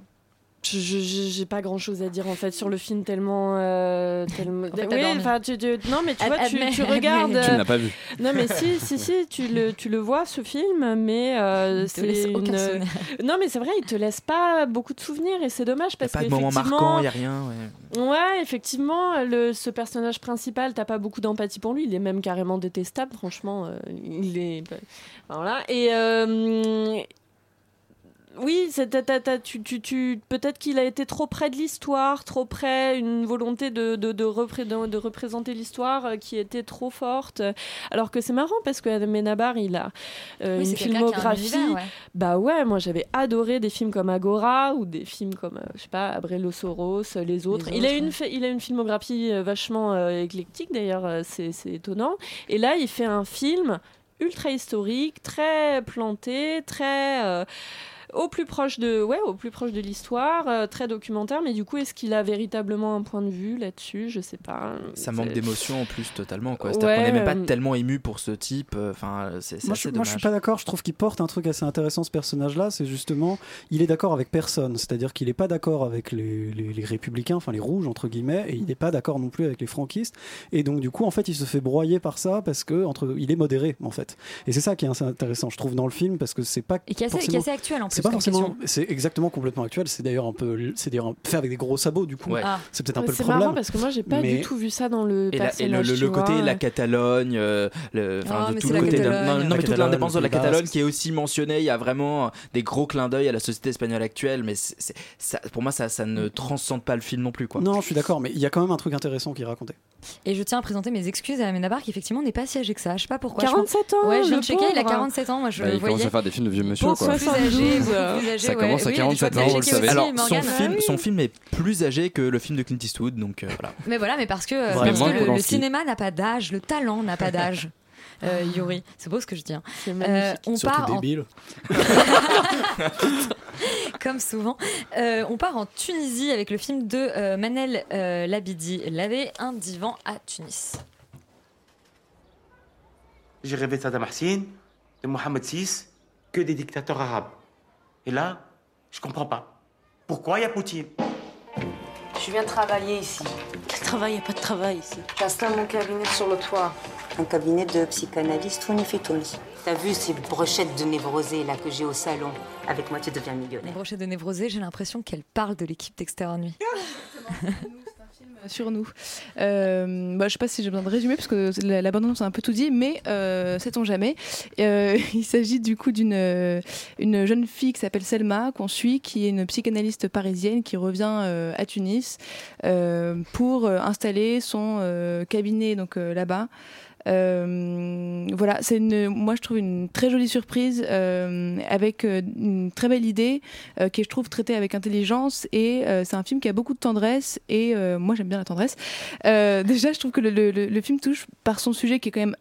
S6: Je- J'ai pas grand chose à dire en fait sur le film tellement. euh, tellement...
S1: En fait, t'as
S6: Oui, enfin, tu- tu- non, mais tu
S1: Ad-
S6: vois, tu,
S1: admets-
S6: tu
S1: admets.
S6: regardes.
S1: Tu ne
S6: euh,
S1: l'as pas vu.
S6: Non, mais si, si, si, tu le, tu le vois ce film, mais euh,
S1: Il te laisse
S6: c'est une. Non, mais c'est vrai, il te laisse pas beaucoup de souvenirs et c'est dommage parce
S5: pas
S6: que
S5: de moment marquant, il y a rien. ouais.
S6: Ouais, effectivement, le, ce personnage principal, t'as pas beaucoup d'empathie pour lui. Il est même carrément détestable, franchement. euh, il est. Voilà. Et. Oui, tu, tu, tu- peut-être qu'il a été trop près de l'histoire, trop près, une volonté de, de, de, repré- de- de représenter l'histoire euh, qui était trop forte. Alors que c'est marrant parce que Adam Benabar, il a euh,
S1: Oui,
S6: une
S1: a un
S6: filmographie.
S1: univers, ouais.
S6: Bah ouais, moi j'avais adoré des films comme Agora ou des films comme, euh, je sais pas, Abrelo Soros, euh, les autres. il, a une
S1: ouais.
S6: fa- il a une filmographie vachement euh, éclectique d'ailleurs, c'est c'est étonnant. Et là, il fait un film ultra historique, très planté, très. Au plus proche de ouais au plus proche de l'histoire euh, très documentaire mais du coup est-ce qu'il a véritablement un point de vue là-dessus? Je sais pas
S5: Ça manque d'émotion en plus totalement quoi. C'est-à-dire qu'on n'est même pas
S6: euh,
S5: tellement ému pour ce type. euh, Enfin, c'est
S3: Moi, je, moi, je suis pas d'accord. Je trouve qu'il porte un truc assez intéressant, ce personnage-là. C'est justement, il est d'accord avec personne. C'est-à-dire qu'il est pas d'accord avec les, les- les républicains, enfin les rouges, entre guillemets, et il n'est pas d'accord non plus avec les franquistes. Et donc, du coup, en fait, il se fait broyer par ça parce que entre, il est modéré, en fait. Et c'est ça qui est assez intéressant, je trouve, dans le film, parce que c'est pas.
S1: Et qui est assez, qui est
S3: forcément-
S1: assez actuel en plus.
S3: C'est pas forcément, c'est exactement complètement actuel. C'est d'ailleurs un peu, c'est d'ailleurs fait avec des gros sabots, du coup.
S5: Ouais.
S1: Ah.
S3: C'est peut-être un peu le
S6: c'est
S3: problème.
S6: marrant parce que moi j'ai pas
S3: Mais-
S6: du tout vu ça dans le
S5: Et, la- et
S6: personnage
S5: le, le-
S6: tu
S5: le côté
S6: vois.
S5: la Catalogne, euh, le,
S1: Ah,
S5: de tout
S1: c'est
S5: le côté non, mais toute l'indépendance de la Catalogne qui est aussi mentionnée. Il y a vraiment des gros clins d'œil à la société espagnole actuelle, mais c'est- c'est- ça, pour moi ça, ça ne transcende pas le film non plus quoi.
S3: Non, je suis d'accord, mais il y a quand même un truc intéressant qui est raconté.
S1: Et je tiens à présenter mes excuses à Amenabar qui effectivement n'est pas si âgé que ça. Je sais pas pourquoi. je
S6: 47 ans
S1: Ouais, je viens
S6: le
S1: de checker, il a
S6: pauvre.
S1: 47 ans. Moi, je
S4: Bah, il commence à faire des films de vieux monsieur, quoi.
S1: Âgé,
S6: 72,
S1: beaucoup
S6: euh,
S1: plus âgé.
S4: ça
S1: ouais.
S4: commence à
S1: Oui,
S4: 47
S1: je vois
S4: ans, vous le savez.
S5: Alors son film,
S6: Ah oui.
S5: son film est plus âgé que le film de Clint Eastwood, donc euh, voilà.
S1: Mais voilà, mais parce que,
S3: Vraiment.
S1: parce que
S4: Moins
S1: le, cinéma n'a pas d'âge, le talent n'a pas d'âge. euh, Yuri. C'est beau ce que je dis. hein.
S6: C'est
S1: Euh, on
S3: Surtout
S1: part en
S3: débile.
S1: comme souvent. Euh, on part en Tunisie avec le film de euh, Manel euh, Labidi, Laver un divan à Tunis.
S8: J'ai rêvé de Saddam Hussein, de Mohamed VI, que des dictateurs arabes. Et là, je comprends pas. Pourquoi il y a Poutine?
S9: Je viens travailler ici. Quel travail? Il n'y a pas de travail ici. J'installe mon cabinet sur le toit. Un cabinet de psychanalyste Tony Tony. T'as vu ces brochettes de névrosés là que j'ai au salon? Avec moi, tu deviens
S1: Les
S9: millionnaire.
S1: brochettes de névrosé, j'ai l'impression qu'elle parle de l'équipe d'Extérieur Nuit.
S10: sur nous. Euh, bah, je sais pas si j'ai besoin de résumer parce que la, la a un peu tout dit, mais euh, sait-on jamais. Euh, il s'agit du coup d'une euh, une jeune fille qui s'appelle Selma qu'on suit, qui est une psychanalyste parisienne qui revient euh, à Tunis euh, pour installer son cabinet donc là-bas. Euh, voilà, c'est une, moi je trouve une très jolie surprise euh, avec euh, une très belle idée qui est, je trouve traitée avec intelligence et c'est un film qui a beaucoup de tendresse et moi j'aime bien la tendresse. Déjà, je trouve que le, le- le- film touche par son sujet qui est quand même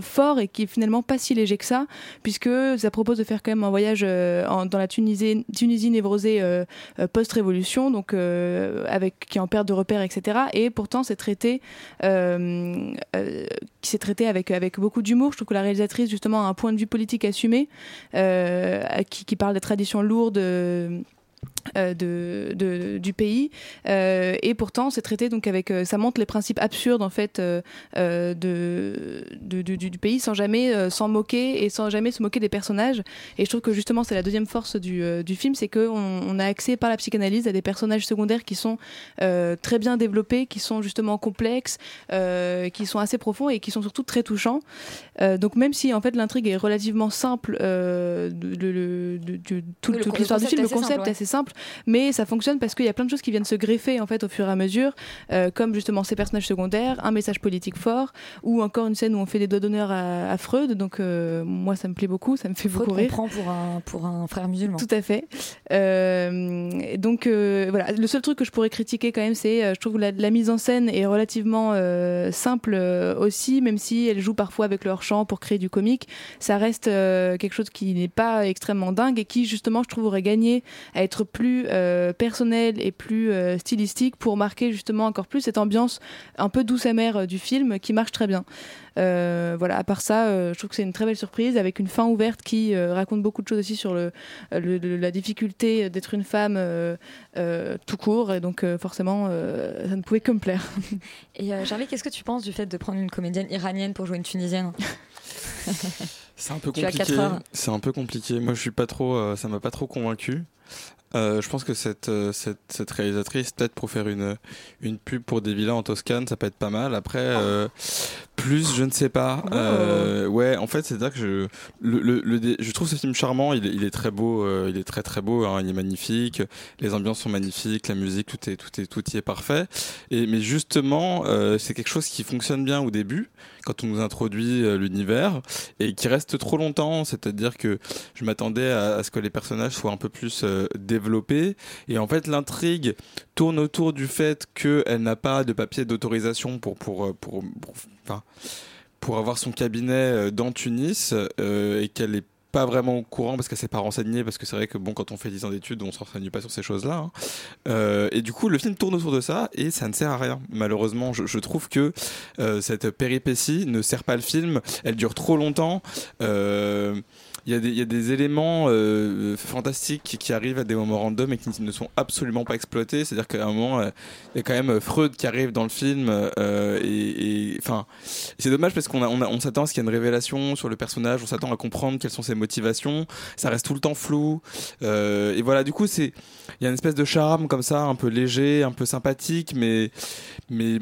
S10: fort et qui est finalement pas si léger que ça puisque ça propose de faire quand même un voyage en- dans la Tunisie, Tunisie névrosée post-révolution, donc avec qui en perte de repères, etc. Et pourtant, c'est traité, euh, euh, qui s'est traité avec avec beaucoup d'humour. Je trouve que la réalisatrice justement a un point de vue politique assumé, euh, qui, qui parle des traditions lourdes. Euh, de, de- du pays. Euh, et pourtant c'est traité donc avec euh, ça montre les principes absurdes en fait euh, euh, de, de- du- du, pays sans jamais euh, s'en moquer et sans jamais se moquer des personnages. Et je trouve que justement c'est la deuxième force du, du film c'est que on, a accès par la psychanalyse à des personnages secondaires qui sont très bien développés qui sont justement complexes qui sont assez profonds et qui sont surtout très touchants Euh, donc même si en fait l'intrigue est relativement simple euh, de- de- de- de- de- tout-
S1: Oui, le
S10: toute l'histoire du film le
S1: concept est
S10: assez simple mais ça fonctionne parce qu'il y a plein de choses qui viennent se greffer en fait au fur et à mesure euh, comme justement ces personnages secondaires un message politique fort ou encore une scène où on fait des doigts d'honneur à, à Freud donc moi ça me plaît beaucoup ça me fait
S1: Freud
S10: beaucoup rire
S1: prend pour un, pour un frère musulman.
S10: tout à fait. Et donc voilà, le seul truc que je pourrais critiquer quand même, c'est je trouve que la, la mise en scène est relativement simple aussi, même si elle joue parfois avec leur pour créer du comique. Ça reste euh, quelque chose qui n'est pas extrêmement dingue et qui justement je trouve aurait gagné à être plus euh, personnel et plus euh, stylistique pour marquer justement encore plus cette ambiance un peu douce amère du film qui marche très bien. Euh, voilà, à part ça, euh, je trouve que c'est une très belle surprise avec une fin ouverte qui euh, raconte beaucoup de choses aussi sur le, le- le- la difficulté d'être une femme euh, euh, tout court et donc euh, forcément euh, ça ne pouvait que me plaire.
S1: Et euh, Charlie, qu'est-ce que tu penses du fait de prendre une comédienne iranienne pour jouer une tunisienne?
S11: C'est un peu compliqué. C'est un peu compliqué. Moi, je suis pas trop. euh, ça m'a pas trop convaincu. Euh, je pense que cette, euh, cette, cette réalisatrice, peut-être pour faire une, une pub pour des villas en Toscane, ça peut être pas mal. Après, euh, plus, je ne sais pas. Euh, ouais, en fait, c'est-à-dire que je, le, le, le dé- je trouve ce film charmant. Il est, il est très beau. il est très très beau. hein, il est magnifique. Les ambiances sont magnifiques. La musique, tout est tout est tout y est parfait. Et mais justement, c'est quelque chose qui fonctionne bien au début quand on nous introduit l'univers et qui reste trop longtemps. C'est-à-dire que je m'attendais à, à ce que les personnages soient un peu plus euh. Et en fait, l'intrigue tourne autour du fait qu'elle n'a pas de papier d'autorisation pour, pour, euh, pour, pour, avoir son cabinet euh, dans Tunis euh, et qu'elle est pas vraiment au courant parce qu'elle s'est pas renseignée parce que c'est vrai que bon quand on fait 10 ans d'études on se renseigne pas sur ces choses là et du coup le film tourne autour de ça et ça ne sert à rien. Malheureusement je, trouve que cette péripétie ne sert pas le film. Elle dure trop longtemps il y, a des, éléments euh, fantastiques qui, arrivent à des moments random et qui ne sont absolument pas exploités. C'est-à-dire qu'à un moment, euh, il y a quand même Freud qui arrive dans le film. euh, et enfin, c'est dommage parce qu'on on, s'attend à ce qu'il y ait une révélation sur le personnage, on s'attend à comprendre quelles sont ses motivations. Ça reste tout le temps flou. Euh, et voilà, du coup, il y a une espèce de charme comme ça, un peu léger, un peu sympathique, mais mais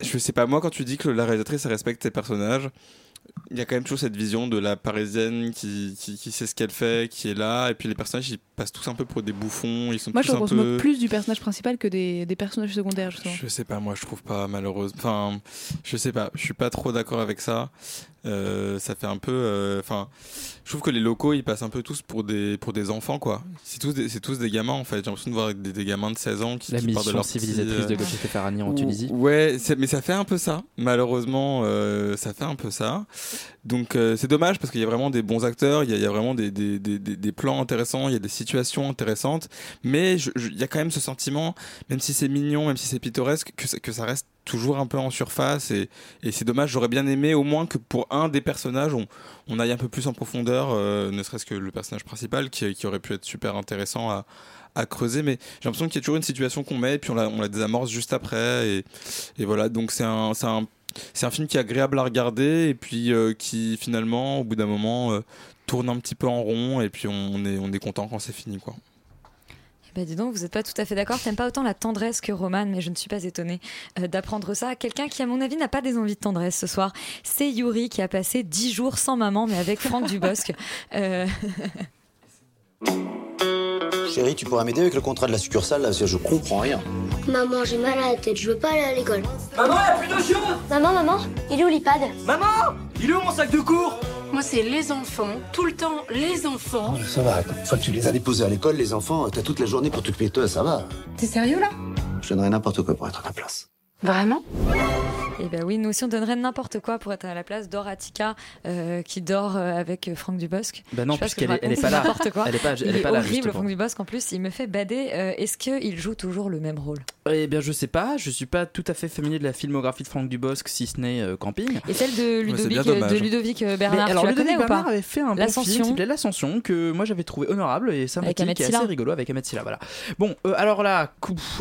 S11: je sais pas moi quand tu dis que la réalisatrice respecte ses personnages il y a quand même toujours cette vision de la parisienne qui, qui, qui sait ce qu'elle fait, qui est là, et puis les personnages ils passent tous un peu pour des bouffons, ils sont
S10: Moi je
S11: tous
S10: trouve
S11: un
S10: qu'on se
S11: peu.
S10: plus du personnage principal que des, des personnages secondaires justement.
S11: Je sais pas, moi je trouve pas malheureuse. Enfin, je sais pas, je suis pas trop d'accord avec ça. Euh, ça fait un peu. euh, Enfin, je trouve que les locaux, ils passent un peu tous pour des pour des enfants, quoi. C'est tous des, c'est tous des gamins en fait. J'ai l'impression de voir des, des gamins de 16 ans qui,
S5: La
S11: qui partent de
S5: mission
S11: leur
S5: civilisatrice
S11: petit,
S5: de Gauthier Ferrani en
S11: ou-
S5: Tunisie.
S11: Ouais, mais ça fait un peu ça. Malheureusement, euh, ça fait un peu ça. Donc euh, c'est dommage parce qu'il y a vraiment des bons acteurs, il y a, vraiment des, plans intéressants, il y a des situations intéressantes, mais il y a quand même ce sentiment, même si c'est mignon, même si c'est pittoresque, que ça, reste toujours un peu en surface et, c'est dommage. J'aurais bien aimé au moins que pour un des personnages, on, aille un peu plus en profondeur, euh, ne serait-ce que le personnage principal qui, aurait pu être super intéressant à, creuser, mais j'ai l'impression qu'il y a toujours une situation qu'on met et puis on la, on la désamorce juste après et, voilà. Donc c'est un, c'est un film qui est agréable à regarder et puis euh, qui finalement, au bout d'un moment, euh, tourne un petit peu en rond et puis on, est, on est content quand c'est fini, quoi.
S1: Bah dis donc, vous n'êtes pas tout à fait d'accord. T'aimes pas autant la tendresse que Roman, mais je ne suis pas étonnée euh, d'apprendre ça à quelqu'un qui, à mon avis, n'a pas des envies de tendresse ce soir. C'est Yuri qui a passé 10 jours sans maman, mais avec Franck Dubosc. Euh,
S12: Chérie, tu pourras m'aider avec le contrat de la succursale là, parce que je comprends rien.
S13: Maman, j'ai mal à la tête, je veux pas aller à l'école.
S14: Maman, y'a plus de choses
S13: Maman, maman, il est où l'iPad?
S14: Maman Il est où mon sac de cours?
S9: Moi, c'est les enfants, tout le temps les enfants.
S12: Ça va, une fois que tu les as déposés à l'école, les enfants, t'as toute la journée pour t'occuper de toi, ça va.
S9: T'es sérieux là?
S12: Je donnerais n'importe quoi pour être à ta place.
S9: Vraiment
S1: Eh ben oui, nous aussi on donnerait n'importe quoi pour être à la place d'Horatica euh, qui dort euh, avec euh, Franck Dubosc.
S5: Bah non, puisqu'elle
S1: je
S5: est- elle est
S1: raconte,
S5: pas
S1: c'est
S5: là.
S1: n'importe quoi.
S5: Elle est pas- elle
S1: il
S5: est
S1: est
S5: pas là,
S1: horrible
S5: justement.
S1: Franck Dubosc en plus, il me fait bader. Euh, Est-ce qu'il joue toujours le même rôle?
S5: Eh bien, je sais pas, je suis pas tout à fait familier de la filmographie de Franck Dubosc, si ce n'est euh, Camping.
S1: Et celle de Ludovic, de Bernard,
S5: Mais alors,
S1: tu la
S5: Ludovic
S1: connais ou
S5: Bernard
S1: pas
S5: avait fait un bon film
S1: L'Ascension.
S5: qui s'appelait L'Ascension, que moi j'avais trouvé honorable et sympathique
S1: Avec
S5: et assez rigolo avec Ahmed Silla. Voilà. Bon, euh, alors là,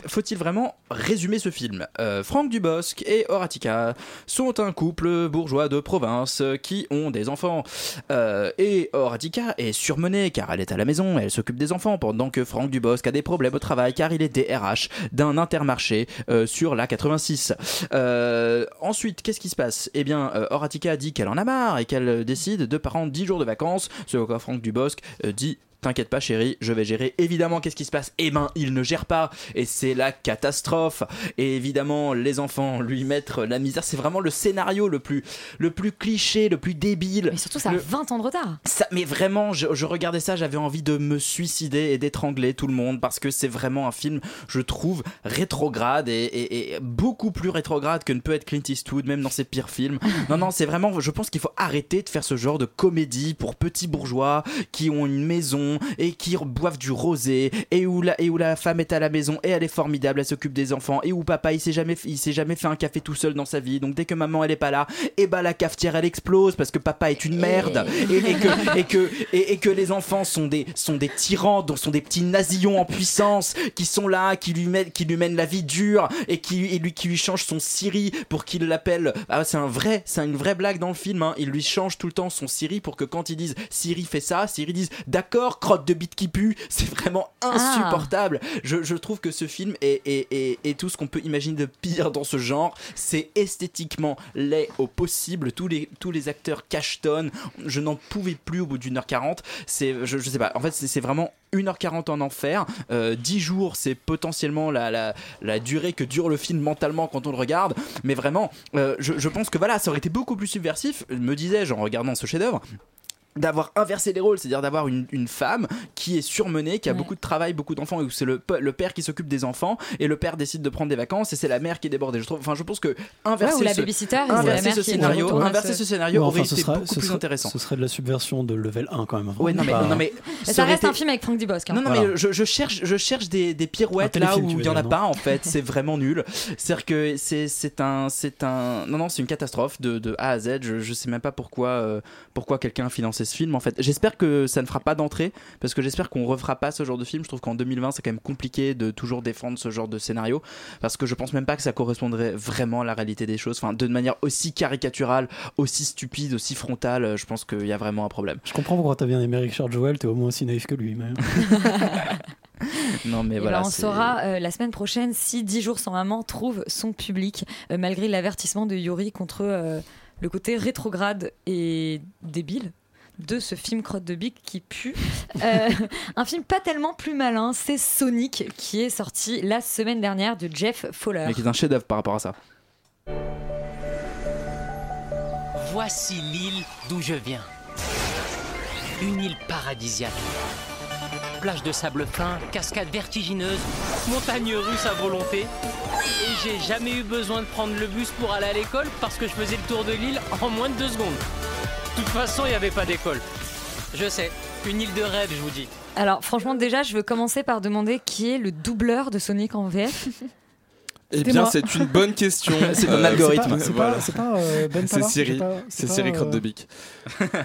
S5: faut-il vraiment résumer ce film? Euh, Franck Dubosc et Horatica sont un couple bourgeois de province qui ont des enfants. Euh, et Horatica est surmenée car elle est à la maison, elle s'occupe des enfants pendant que Franck Dubosc a des problèmes au travail car il est DRH d'un intermarché euh, sur la 86. Euh, ensuite, qu'est-ce qui se passe? Eh bien, Horatica dit qu'elle en a marre et qu'elle décide de prendre 10 jours de vacances, ce à quoi Franck Dubosc dit T'inquiète pas chérie, je vais gérer. Évidemment, qu'est-ce qui se passe? Eh ben, il ne gère pas et c'est la catastrophe. Et évidemment, les enfants lui mettent la misère. C'est vraiment le scénario le plus, le plus cliché, le plus débile.
S1: Mais surtout, ça a
S5: Le-
S1: 20 ans de retard.
S5: ça, mais vraiment, je, je regardais ça, j'avais envie de me suicider et d'étrangler tout le monde parce que c'est vraiment un film, je trouve, rétrograde et, et- et beaucoup plus rétrograde que ne peut être Clint Eastwood, même dans ses pires films. Non, non, c'est vraiment, je pense qu'il faut arrêter de faire ce genre de comédie pour petits bourgeois qui ont une maison et qui boivent du rosé et où la, et où la femme est à la maison et elle est formidable, elle s'occupe des enfants et où papa il s'est jamais, il s'est jamais fait un café tout seul dans sa vie. Donc dès que maman elle est pas là, et bah la cafetière elle explose parce que papa est une merde et, que, et, que, et, que les enfants sont des, sont des tyrans, donc sont des petits nasillons en puissance qui sont là, qui lui, mettent, qui lui mènent la vie dure et qui, et lui, qui lui changent son Siri pour qu'il l'appelle. Ah, c'est un vrai, c'est une vraie blague dans le film. Hein. Il lui change tout le temps son Siri pour que quand ils disent Siri fait ça, Siri dise d'accord, crotte de bite qui pue. C'est vraiment insupportable. Je, je trouve que ce film est, est, est, est tout ce qu'on peut imaginer de pire dans ce genre. C'est esthétiquement laid au possible. Tous les, tous les acteurs cachetonnent. Je n'en pouvais plus au bout d'une heure quarante. C'est, je, je sais pas. En fait, c'est c'est vraiment 1h40 en enfer. Euh, 10 jours, c'est potentiellement la, la, la durée que dure le film mentalement quand on le regarde. Mais vraiment, euh, je, je pense que voilà, ça aurait été beaucoup plus subversif, me disais-je en regardant ce chef-d'œuvre d'avoir inversé les rôles, c'est-à-dire d'avoir une, une femme qui est surmenée, qui a
S1: Ouais.
S5: beaucoup de travail, beaucoup d'enfants, et où c'est le, le père qui s'occupe des enfants, et le père décide de prendre des vacances, et c'est la mère qui est débordée. Je trouve, enfin, je pense que inverser
S1: Ouais, ou la
S5: ce,
S1: la
S5: inverser
S1: mère
S5: ce scénario, inverser
S1: ce-
S5: ce scénario
S3: Ouais,
S5: aurait
S3: enfin, ce
S5: été
S3: sera-
S5: beaucoup
S3: ce
S5: plus
S3: sera-
S5: intéressant.
S3: Ce serait de la subversion de level 1 quand même. hein.
S5: Ouais, non, mais, non, ça
S1: reste
S5: été-
S1: un film avec Franck Dubosc. hein.
S5: non, non,
S3: Voilà.
S5: mais je, je cherche, je cherche des, des pirouettes là où il y en a pas en fait. C'est vraiment nul. C'est-à-dire que c'est c'est un c'est un non non c'est une catastrophe de, de A à Z. Je, je sais même pas pourquoi euh, pourquoi quelqu'un a financé ce film en fait. J'espère que ça ne fera pas d'entrée parce que j'espère qu'on refera pas ce genre de film. Je trouve qu'en 2020 c'est quand même compliqué de toujours défendre ce genre de scénario parce que je pense même pas que ça correspondrait vraiment à la réalité des choses. Enfin de manière aussi caricaturale, aussi stupide, aussi frontale. Je pense qu'il y a vraiment un problème.
S3: Je comprends pourquoi t'as bien aimé Richard Joel, t'es au moins aussi naïf que lui. Mais...
S5: Non mais
S1: Eh ben,
S5: voilà.
S1: on
S5: c'est-
S1: saura euh, la semaine prochaine si 10 jours sans maman trouve son public, euh, malgré l'avertissement de Yuri contre euh, le côté rétrograde et débile de ce film crotte de bique qui pue. Euh, un film pas tellement plus malin, c'est Sonic qui est sorti la semaine dernière de Jeff Fowler.
S5: Mais qui est un chef-d'œuvre par rapport à ça.
S15: Voici l'île d'où je viens. Une île paradisiaque. Plage de sable fin, cascades vertigineuses, montagnes russes à volonté. Et j'ai jamais eu besoin de prendre le bus pour aller à l'école parce que je faisais le tour de l'île en moins de deux secondes. De toute façon, il n'y avait pas d'école. Je sais, une île de rêve, je vous dis.
S1: Alors, franchement, déjà, je veux commencer par demander qui est le doubleur de Sonic en VF.
S11: Eh bien, c'est une bonne question.
S5: C'est mon
S11: Euh,
S5: algorithme.
S3: C'est pas,
S11: Voilà.
S3: c'est pas, euh, Ben
S11: C'est Siri. C'est Siri
S3: euh,
S11: Crotte de Bic.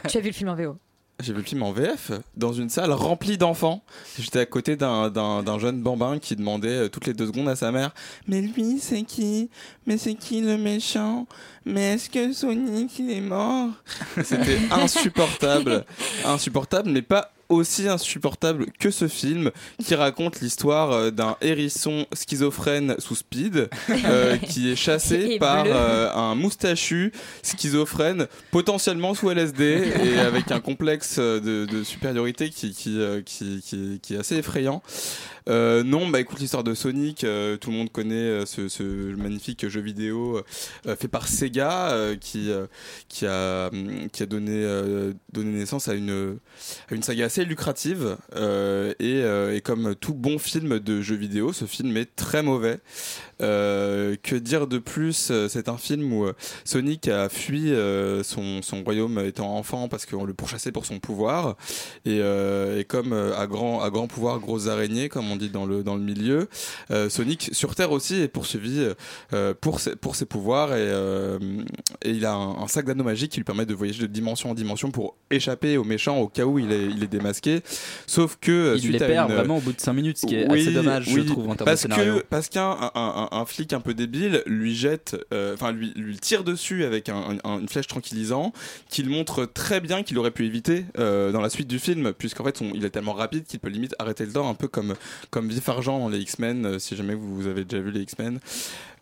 S1: tu as vu le film en VO
S11: J'ai vu le film en VF dans une salle remplie d'enfants. J'étais à côté d'un, jeune bambin qui demandait euh, toutes les deux secondes à sa mère Mais lui, c'est qui? Mais c'est qui le méchant? Mais est-ce que Sonic, il est mort? C'était insupportable. Insupportable, mais pas aussi insupportable que ce film qui raconte l'histoire euh, d'un hérisson schizophrène sous speed euh, qui est chassé par euh, un moustachu schizophrène potentiellement sous LSD et avec un complexe de, de supériorité qui, qui, qui, qui, qui est assez effrayant. Euh, non, bah écoute l'histoire de Sonic, euh, tout le monde connaît euh, ce, magnifique jeu vidéo fait par Sega qui, qui, a, hum, qui a donné, naissance à une, saga assez lucrative et comme tout bon film de jeu vidéo, ce film est très mauvais. Euh, que dire de plus Euh, C'est un film où euh, Sonic a fui son, son royaume étant enfant parce qu'on le pourchassait pour son pouvoir. Et, et comme à, grand, à grand pouvoir, grosse araignée, comme on dit dans le, dans le milieu, Sonic sur Terre aussi est poursuivi pour, ses, pour ses pouvoirs. Et, et il a un, un sac d'anneaux magiques qui lui permet de voyager de dimension en dimension pour échapper aux méchants au cas où il est, il est démasqué. Sauf que
S5: Il
S11: suite
S5: les
S11: à
S5: perd
S11: une-
S5: vraiment au bout de 5 minutes, ce qui est
S11: Oui,
S5: assez dommage, je trouve, en termes
S11: parce
S5: de scénario.
S11: Que, parce qu'un un, un- un flic un peu débile lui jette, euh, enfin lui, lui tire dessus avec un- un- une flèche tranquillisant, qu'il montre très bien qu'il aurait pu éviter euh, dans la suite du film, puisqu'en fait il est tellement rapide qu'il peut limite arrêter le temps, un peu comme comme Vif Argent dans les X-Men, euh, si jamais vous avez déjà vu les X-Men.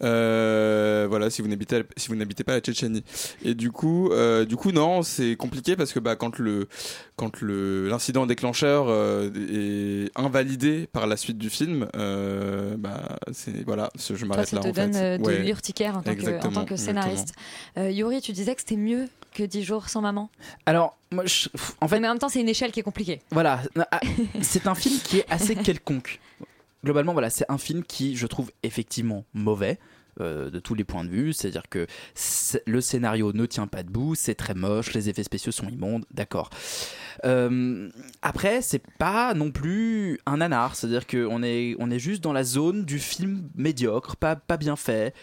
S11: Euh, voilà, si vous n'habitez si vous n'habitez pas la Tchétchénie. Et du coup, euh, du coup non, c'est compliqué parce que bah quand le quand le l'incident déclencheur euh, est invalidé par la suite du film, euh, bah c'est voilà, je
S1: Toi,
S11: m'arrête
S1: ça
S11: là
S1: te
S11: en
S1: donne
S11: fait.
S1: de
S11: Ouais.
S1: l'urticaire en, tant que- en
S11: Exactement,
S1: tant que scénariste. Euh, Yuri, tu disais que c'était mieux que 10 jours sans maman?
S5: Alors, moi, je- en fait,
S1: Mais en même temps, c'est une échelle qui est compliquée.
S5: Voilà, Ah, c'est un film qui est assez quelconque. Globalement, voilà, c'est un film qui, je trouve, effectivement mauvais. euh, de tous les points de vue, c'est-à-dire que le scénario ne tient pas debout, c'est très moche, les effets spéciaux sont immondes, d'accord. Euh, après, c'est pas non plus un nanar, c'est-à-dire qu'on est, on est juste dans la zone du film médiocre, pas bien fait,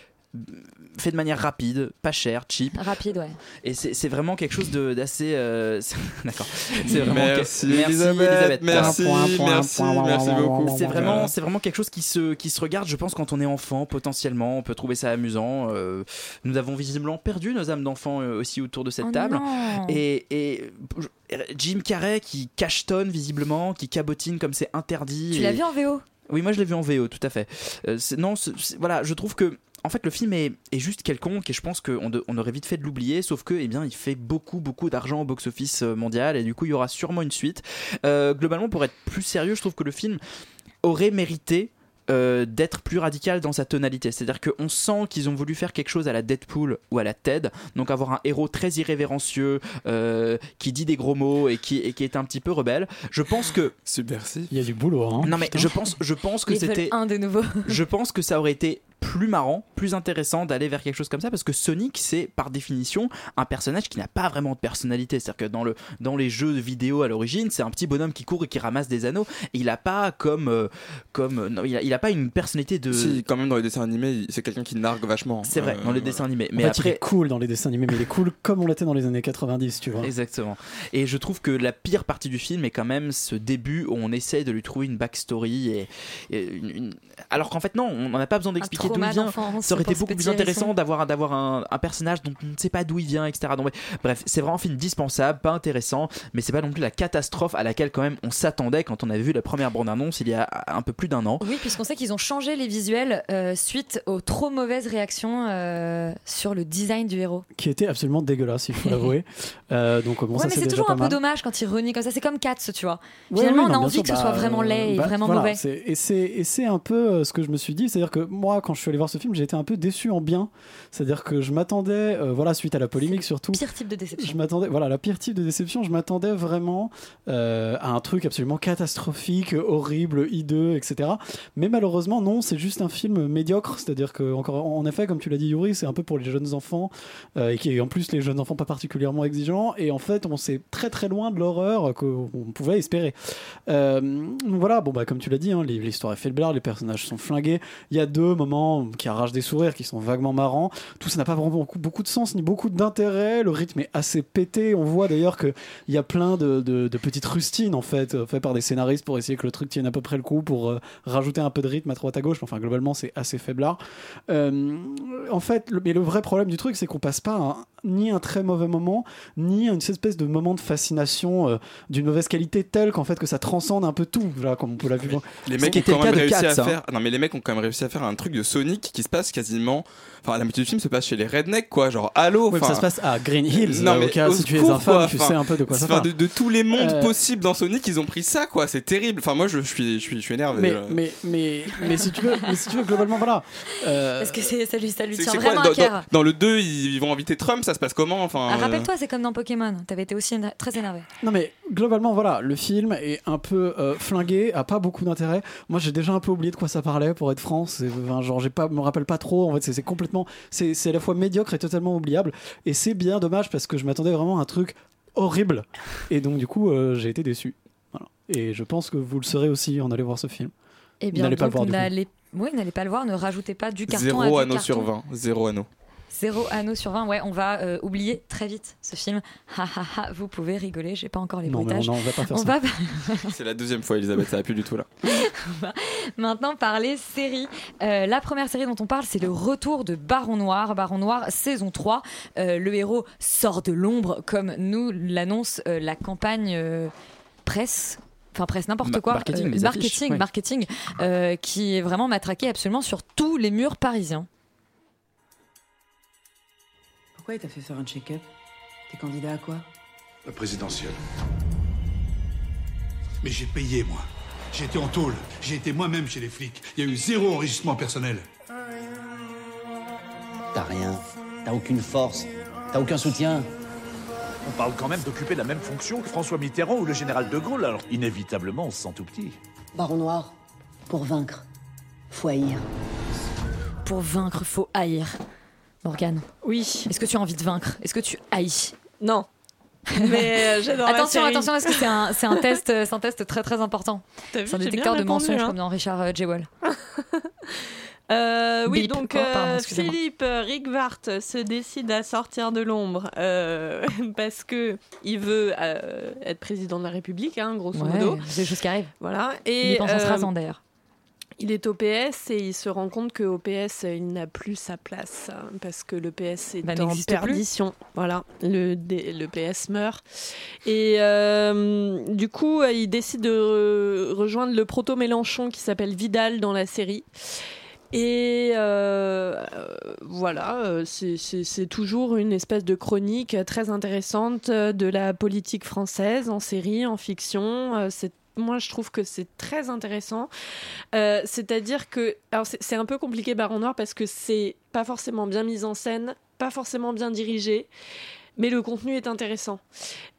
S5: fait de manière rapide, pas cher, cheap.
S1: Rapide, ouais.
S5: Et c'est c'est vraiment quelque chose d'assez. euh, D'accord. C'est vraiment
S11: Merci,
S5: que-
S11: Elisabeth, merci, merci, merci beaucoup.
S5: C'est vraiment, c'est vraiment quelque chose qui se, qui se regarde, je pense, quand on est enfant, potentiellement. On peut trouver ça amusant. Euh, nous avons visiblement perdu nos âmes d'enfants euh, aussi autour de cette
S1: Oh
S5: table.
S1: non.
S5: Et, et Jim Carrey qui cachetonne visiblement, qui cabotine comme c'est interdit.
S1: Tu
S5: et-
S1: l'as vu en VO
S5: oui, moi je l'ai vu en VO, tout à fait. Euh, non, voilà, je trouve que en fait le film est, est juste quelconque et je pense qu'on on aurait vite fait de l'oublier, sauf que eh bien il fait beaucoup beaucoup d'argent au box-office euh, mondial et du coup il y aura sûrement une suite. Euh, globalement, pour être plus sérieux, je trouve que le film aurait mérité euh, d'être plus radical dans sa tonalité. C'est-à-dire qu'on sent qu'ils ont voulu faire quelque chose à la Deadpool ou à la Ted, donc avoir un héros très irrévérencieux, euh, qui dit des gros mots et qui, et qui est un petit peu rebelle. Je pense que...
S11: Subversif.
S3: Il y a du boulot. Hein,
S5: non mais
S3: putain.
S5: je pense, je pense que c'était...
S1: un de nouveau.
S5: je pense que ça aurait été plus marrant, plus intéressant d'aller vers quelque chose comme ça parce que Sonic c'est par définition un personnage qui n'a pas vraiment de personnalité, c'est-à-dire que dans le dans les jeux vidéo à l'origine, c'est un petit bonhomme qui court et qui ramasse des anneaux et il a pas comme euh, comme non, il, a, il a pas une personnalité de
S11: Si, quand même dans les dessins animés, c'est quelqu'un qui nargue vachement.
S5: C'est vrai,
S11: Euh,
S5: dans les dessins animés.
S3: En
S5: Mais
S3: fait,
S5: après,
S3: il est cool dans les dessins animés, mais il est cool comme on l'était dans les années 90, tu vois.
S5: Exactement. Et je trouve que la pire partie du film est quand même ce début où on essaie de lui trouver une backstory et, et une- une- alors qu'en fait non, on n'en a pas besoin d'expliquer d'où il vient. Ça aurait été beaucoup plus intéressant d'avoir d'avoir un, un personnage dont on ne sait pas d'où il vient, etc. Donc, bref, c'est vraiment un film dispensable, pas intéressant, mais c'est pas non plus la catastrophe à laquelle quand même on s'attendait quand on avait vu la première bande annonce il y a un peu plus d'un an.
S1: Oui, puisqu'on sait qu'ils ont changé les visuels euh, suite aux trop mauvaises réactions euh, sur le design du héros.
S3: Qui était absolument dégueulasse, il faut l'avouer. Euh, donc bon,
S1: ouais,
S3: ça
S1: mais
S3: c'est
S1: toujours un peu dommage quand ils renient comme ça. C'est comme Cats, tu vois.
S3: Ouais,
S1: Finalement,
S3: oui,
S1: on a envie
S3: sûr,
S1: que ce
S3: bah,
S1: soit vraiment laid et
S3: bah,
S1: vraiment
S3: voilà,
S1: mauvais.
S3: c'est- Et c'est et c'est un peu euh, ce que je me suis dit, c'est-à-dire que moi, quand je je suis allé voir ce film, j'ai été un peu déçu en bien. C'est-à-dire que je m'attendais, euh, voilà, suite à la polémique surtout.
S1: Pire type de déception.
S3: Je m'attendais, voilà, la pire type de déception. Je m'attendais vraiment euh, à un truc absolument catastrophique, horrible, hideux, etc. Mais malheureusement, non, c'est juste un film médiocre. C'est-à-dire que, encore, en effet, comme tu l'as dit, Yuri, c'est un peu pour les jeunes enfants euh, et qui, en plus, les jeunes enfants pas particulièrement exigeants. Et en fait, on s'est très très loin de l'horreur qu'on pouvait espérer. Voilà, bon bah comme tu l'as dit, hein, l'histoire est faiblard, les personnages sont flingués. Il y a deux moments qui arrachent des sourires, qui sont vaguement marrants. Tout ça n'a pas vraiment beaucoup, beaucoup de sens ni beaucoup d'intérêt. Le rythme est assez pété. On voit d'ailleurs qu'il y a plein de, de- petites rustines en fait, euh, faites par des scénaristes pour essayer que le truc tienne à peu près le coup, pour euh, rajouter un peu de rythme à droite à gauche. Enfin, globalement, c'est assez faiblard. Euh, en fait, le, mais le vrai problème du truc, c'est qu'on passe pas ni un très mauvais moment, ni une espèce de moment de fascination euh, d'une mauvaise qualité telle qu'en fait que ça transcende un peu tout, là, comme on peut l'a vu.
S11: Les
S3: Ce
S11: mecs
S3: qui
S11: ont quand
S3: le
S11: même réussi à
S3: hein.
S11: faire. Non, mais les mecs ont quand même réussi à faire un truc de Sonic qui se passe quasiment. Enfin, la moitié du film se passe chez les rednecks, quoi. Genre, allô. Enfin-
S3: ça se passe à Green Hills,
S11: Non,
S3: au
S11: mais
S3: cas
S11: au
S3: si tu es un fan, tu sais un peu de quoi ça parle.
S11: de, de tous les mondes
S3: Euh,
S11: possibles dans Sonic, ils ont pris ça, quoi. C'est terrible. Enfin, moi, je suis, je suis, je suis énervé.
S3: Mais, mais, mais, mais si tu veux, mais si tu veux globalement, voilà. Euh,
S1: Parce que c'est- ça lui, ça lui tient
S11: quoi
S1: vraiment
S11: dans,
S1: à cœur.
S11: dans- dans le 2, ils, ils vont inviter Trump, ça se passe comment enfin,
S1: Ah,
S11: euh,
S1: Rappelle-toi, c'est comme dans Pokémon. T'avais été aussi très énervé.
S3: Non mais globalement voilà, le film est un peu euh, flingué, a pas beaucoup d'intérêt. Moi j'ai déjà un peu oublié de quoi ça parlait pour être franc. Enfin, genre j'ai pas, me rappelle pas trop. En fait c'est complètement, c'est c'est à la fois médiocre et totalement oubliable. Et c'est bien dommage parce que je m'attendais vraiment à un truc horrible. Et donc du coup euh, j'ai été déçu. Voilà. Et je pense que vous le serez aussi en allant voir ce film.
S1: Eh bien,
S3: N'allez pas le voir du coup.
S1: n'allez oui, n'allez pas le voir. Ne rajoutez pas du carton
S11: Zéro
S1: à
S11: anneau sur 20. Zéro anneau.
S1: Zéro anneau sur 20, ouais, on va euh, oublier très vite ce film. Ha ha ha, vous pouvez rigoler, j'ai pas encore les
S3: Non, mais
S1: bruitages.
S3: on en va pas faire
S1: On
S3: ça.
S1: va
S11: C'est la deuxième fois, Elisabeth, ça va plus du tout là.
S1: On va maintenant parler série. Euh, la première série dont on parle, c'est le retour de Baron Noir. Baron Noir, saison 3. Euh, le héros sort de l'ombre, comme nous l'annonce euh, la campagne euh, presse. Enfin, presse, n'importe quoi.
S5: marketing,
S1: Euh,
S5: affiches,
S1: marketing,
S5: ouais.
S1: marketing euh, qui est vraiment matraqué absolument sur tous les murs parisiens.
S16: Pourquoi il t'a fait faire un check-up? T'es candidat à quoi?
S17: La présidentielle. Mais j'ai payé, moi. J'ai été en tôle. J'ai été moi-même chez les flics. Il y a eu zéro enregistrement personnel.
S18: T'as rien. T'as aucune force. T'as aucun soutien.
S19: On parle quand même d'occuper la même fonction que François Mitterrand ou le général de Gaulle, alors inévitablement on se sent tout petit.
S16: Baron Noir, pour vaincre, faut haïr.
S1: Pour vaincre, faut haïr. Morgane.
S6: Oui.
S1: Est-ce que tu as envie de vaincre? Est-ce que tu haïs?
S6: Non. Mais euh, j'adore
S1: Attention, attention, parce que c'est un, c'est un test, c'est un test très très important.
S6: T'as vu,
S1: C'est un détecteur de mensonges
S6: hein.
S1: comme dans Richard Jewell.
S6: Euh, oui,
S1: Bip.
S6: donc
S1: Oh, pardon,
S6: euh. Philippe Rigvart se décide à sortir de l'ombre euh, parce que il veut euh, être président de la République, hein, grosso
S1: Ouais,
S6: modo.
S1: c'est des choses qui arrivent.
S6: Voilà.
S1: Il
S6: Et
S1: y pense en se rasant, d'ailleurs.
S6: Il est au PS et il se rend compte qu'au PS, il n'a plus sa place hein, parce que le PS est
S1: Bah,
S6: en
S1: plus.
S6: perdition. Voilà, le, le PS meurt. Et euh, du coup, il décide de re- rejoindre le proto-Mélenchon qui s'appelle Vidal dans la série. Et euh, euh, voilà, euh, c'est- toujours une espèce de chronique très intéressante euh, de la politique française en série, en fiction. Euh, C'est moi, je trouve que c'est très intéressant. Euh, C'est-à-dire que, c'est un peu compliqué Baron Noir parce que c'est pas forcément bien mis en scène, pas forcément bien dirigé, mais le contenu est intéressant.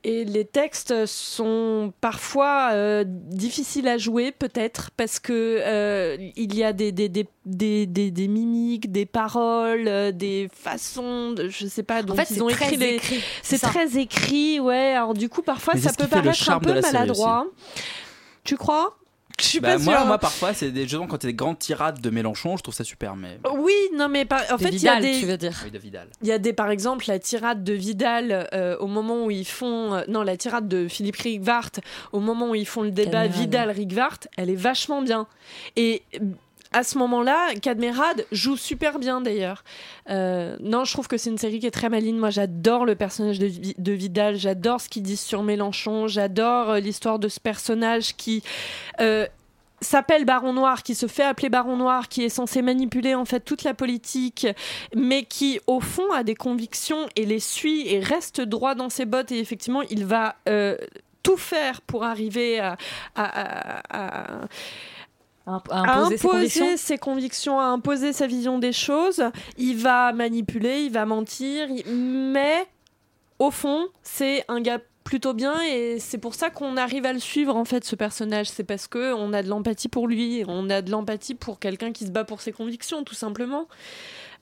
S6: Et les textes sont parfois euh, difficiles à jouer, peut-être, parce que euh, il y a des, des, des, des, des- des mimiques, des paroles, euh, des façons, de, je sais pas, dont
S1: fait,
S6: ils
S1: c'est
S6: ont
S1: très
S6: écrit les. C'est très écrit, ouais. Alors du coup, parfois,
S5: Mais
S6: ça peut paraître un peu maladroit. Tu crois? Je suis
S5: Bah,
S6: pas
S5: moi,
S6: sûre.
S5: moi, parfois, c'est des justement quand a des grandes tirades de Mélenchon, je trouve ça super. Mais
S6: Oui, non, mais par- en fait, il y a
S1: Vidal,
S6: des.
S1: tu veux dire.
S5: oui, de Vidal.
S6: Il y a des, par exemple, la tirade de Vidal euh, au moment où ils font. euh, non, la tirade de Philippe Rigvart au moment où ils font le débat. Vidal-Rigvart, elle est vachement bien. Et à ce moment-là, Cadmerade joue super bien d'ailleurs. Euh, non, je trouve que c'est une série qui est très maligne. Moi, j'adore le personnage de, Vi- de Vidal, j'adore ce qu'ils disent sur Mélenchon, j'adore euh, l'histoire de ce personnage qui. euh, s'appelle Baron Noir, qui se fait appeler Baron Noir, qui est censé manipuler en fait toute la politique, mais qui au fond a des convictions et les suit et reste droit dans ses bottes et effectivement il va tout faire pour arriver à- à, à
S1: imposer ses convictions.
S6: ses convictions, à imposer sa vision des choses. Il va manipuler, il va mentir, il- mais au fond, c'est un gars plutôt bien et c'est pour ça qu'on arrive à le suivre en fait ce personnage c'est parce que on a de l'empathie pour lui on a de l'empathie pour quelqu'un qui se bat pour ses convictions tout simplement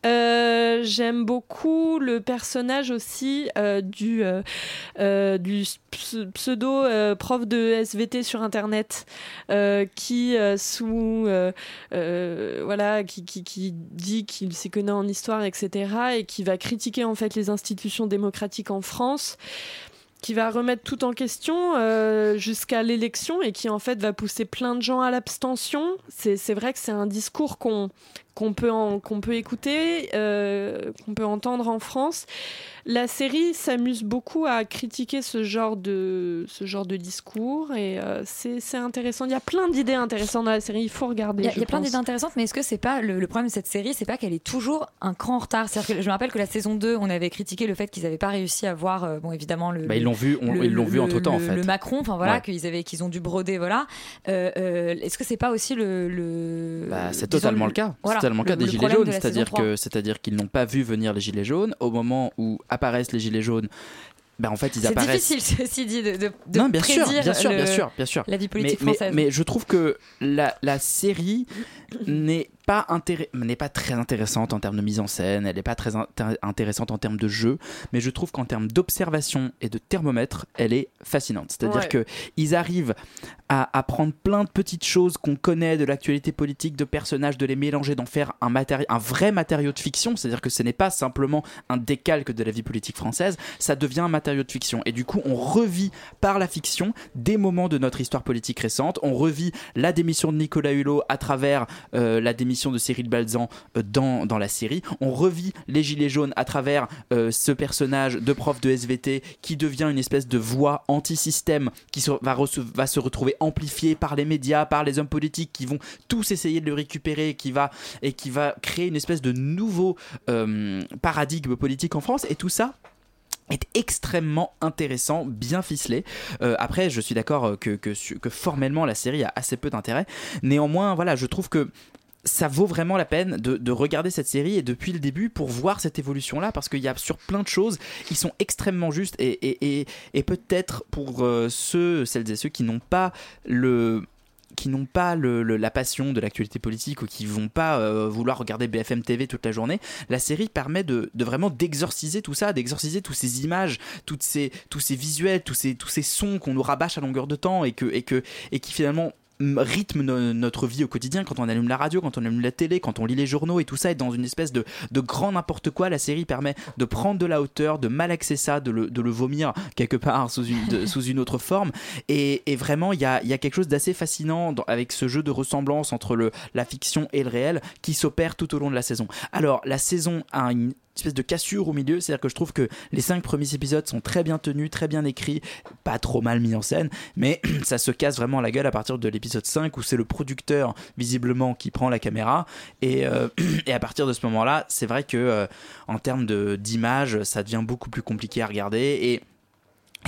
S6: Euh, j'aime beaucoup le personnage aussi euh, du, euh, pseudo prof de SVT sur internet qui sous voilà qui, qui, qui dit qu'il s'y connaît en histoire etc et qui va critiquer en fait les institutions démocratiques en France qui va remettre tout en question jusqu'à l'élection et qui en fait va pousser plein de gens à l'abstention. C'est vrai que c'est un discours qu'on qu'on peut, qu'on peut écouter, euh, qu'on peut entendre en France. La série s'amuse beaucoup à critiquer ce genre de, ce genre de discours et euh, c'est c'est intéressant. Il y a plein d'idées intéressantes dans la série, il faut regarder.
S1: Il y a,
S6: je
S1: il y a plein d'idées intéressantes, mais est-ce que c'est pas le, le problème de cette série, c'est pas qu'elle est toujours un cran en retard? C'est-à-dire que je me rappelle que la saison 2, on avait critiqué le fait qu'ils n'avaient pas réussi à voir, euh, bon évidemment le.
S5: Bah, ils l'ont vu- on-
S1: le-
S5: ils l'ont vu
S1: le-
S5: entre-temps, en
S1: le-
S5: fait.
S1: Le Macron, enfin voilà,
S5: Ouais.
S1: qu'ils avaient, qu'ils ont dû broder, voilà. Euh, euh, est-ce que c'est pas aussi le. le
S5: Bah, c'est totalement le cas.
S1: voilà,
S5: totalement le cas des
S1: le
S5: gilets jaunes, c'est-à-dire
S1: saison 3.
S5: que c'est-à-dire qu'ils n'ont pas vu venir les gilets jaunes au moment où apparaissent les gilets jaunes. Ben en fait, ils
S1: C'est
S5: apparaissent.
S1: difficile, ceci dit, de, de, de
S5: non, bien sûr,
S1: prédire
S5: bien sûr,
S1: le-
S5: bien sûr, bien sûr.
S1: la vie politique
S5: mais, mais-
S1: française.
S5: Mais, je trouve que la, la série n'est pas n'est pas très intéressante en termes de mise en scène, elle n'est pas très intér- intéressante en termes de jeu, mais je trouve qu'en termes d'observation et de thermomètre, elle est fascinante. C'est-à-dire
S20: Ouais.
S5: que ils arrivent à, à prendre plein de petites choses qu'on connaît de l'actualité politique, de personnages, de les mélanger, d'en faire un vrai matériau de fiction. C'est-à-dire que ce n'est pas simplement un décalque de la vie politique française, ça devient un matériau de fiction. Et du coup, on revit par la fiction des moments de notre histoire politique récente. On revit la démission de Nicolas Hulot à travers euh, la démission de Cyril Balzan euh, dans, dans la série. On revit les Gilets jaunes à travers euh, ce personnage de prof de SVT qui devient une espèce de voix anti-système qui va, va se retrouver amplifié par les médias, par les hommes politiques qui vont tous essayer de le récupérer qui va, et qui va créer une espèce de nouveau euh, paradigme politique en France. Et tout ça est extrêmement intéressant, bien ficelé. Après, je suis d'accord que, que formellement la série a assez peu d'intérêt. Néanmoins, voilà, je trouve que ça vaut vraiment la peine de, de regarder cette série et depuis le début pour voir cette évolution là parce qu'il y a sur plein de choses ils sont extrêmement justes et, peut-être pour euh, ceux celles et ceux qui n'ont pas le qui n'ont pas la passion de l'actualité politique ou qui vont pas euh, vouloir regarder BFM TV toute la journée, la série permet de, vraiment d'exorciser tout ça, d'exorciser toutes ces images, toutes ces, tous ces visuels, tous ces, tous ces sons qu'on nous rabâche à longueur de temps et, que, et, que, et qui finalement rythme no- notre vie au quotidien quand on allume la radio, quand on allume la télé, quand on lit les journaux et tout ça est dans une espèce de, de grand n'importe quoi. La série permet de prendre de la hauteur, de malaxer ça, de le, vomir quelque part sous une, autre forme. Et, et vraiment, il y a, quelque chose d'assez fascinant avec ce jeu de ressemblance entre la fiction et le réel qui s'opère tout au long de la saison. Alors, la saison a une espèce de cassure au milieu, c'est-à-dire que je trouve que les cinq premiers épisodes sont très bien tenus, très bien écrits, pas trop mal mis en scène, mais ça se casse vraiment la gueule à partir de l'épisode 5 où c'est le producteur visiblement qui prend la caméra. Et, euh, et à partir de ce moment-là, c'est vrai que euh, en termes d'image, ça devient beaucoup plus compliqué à regarder. Et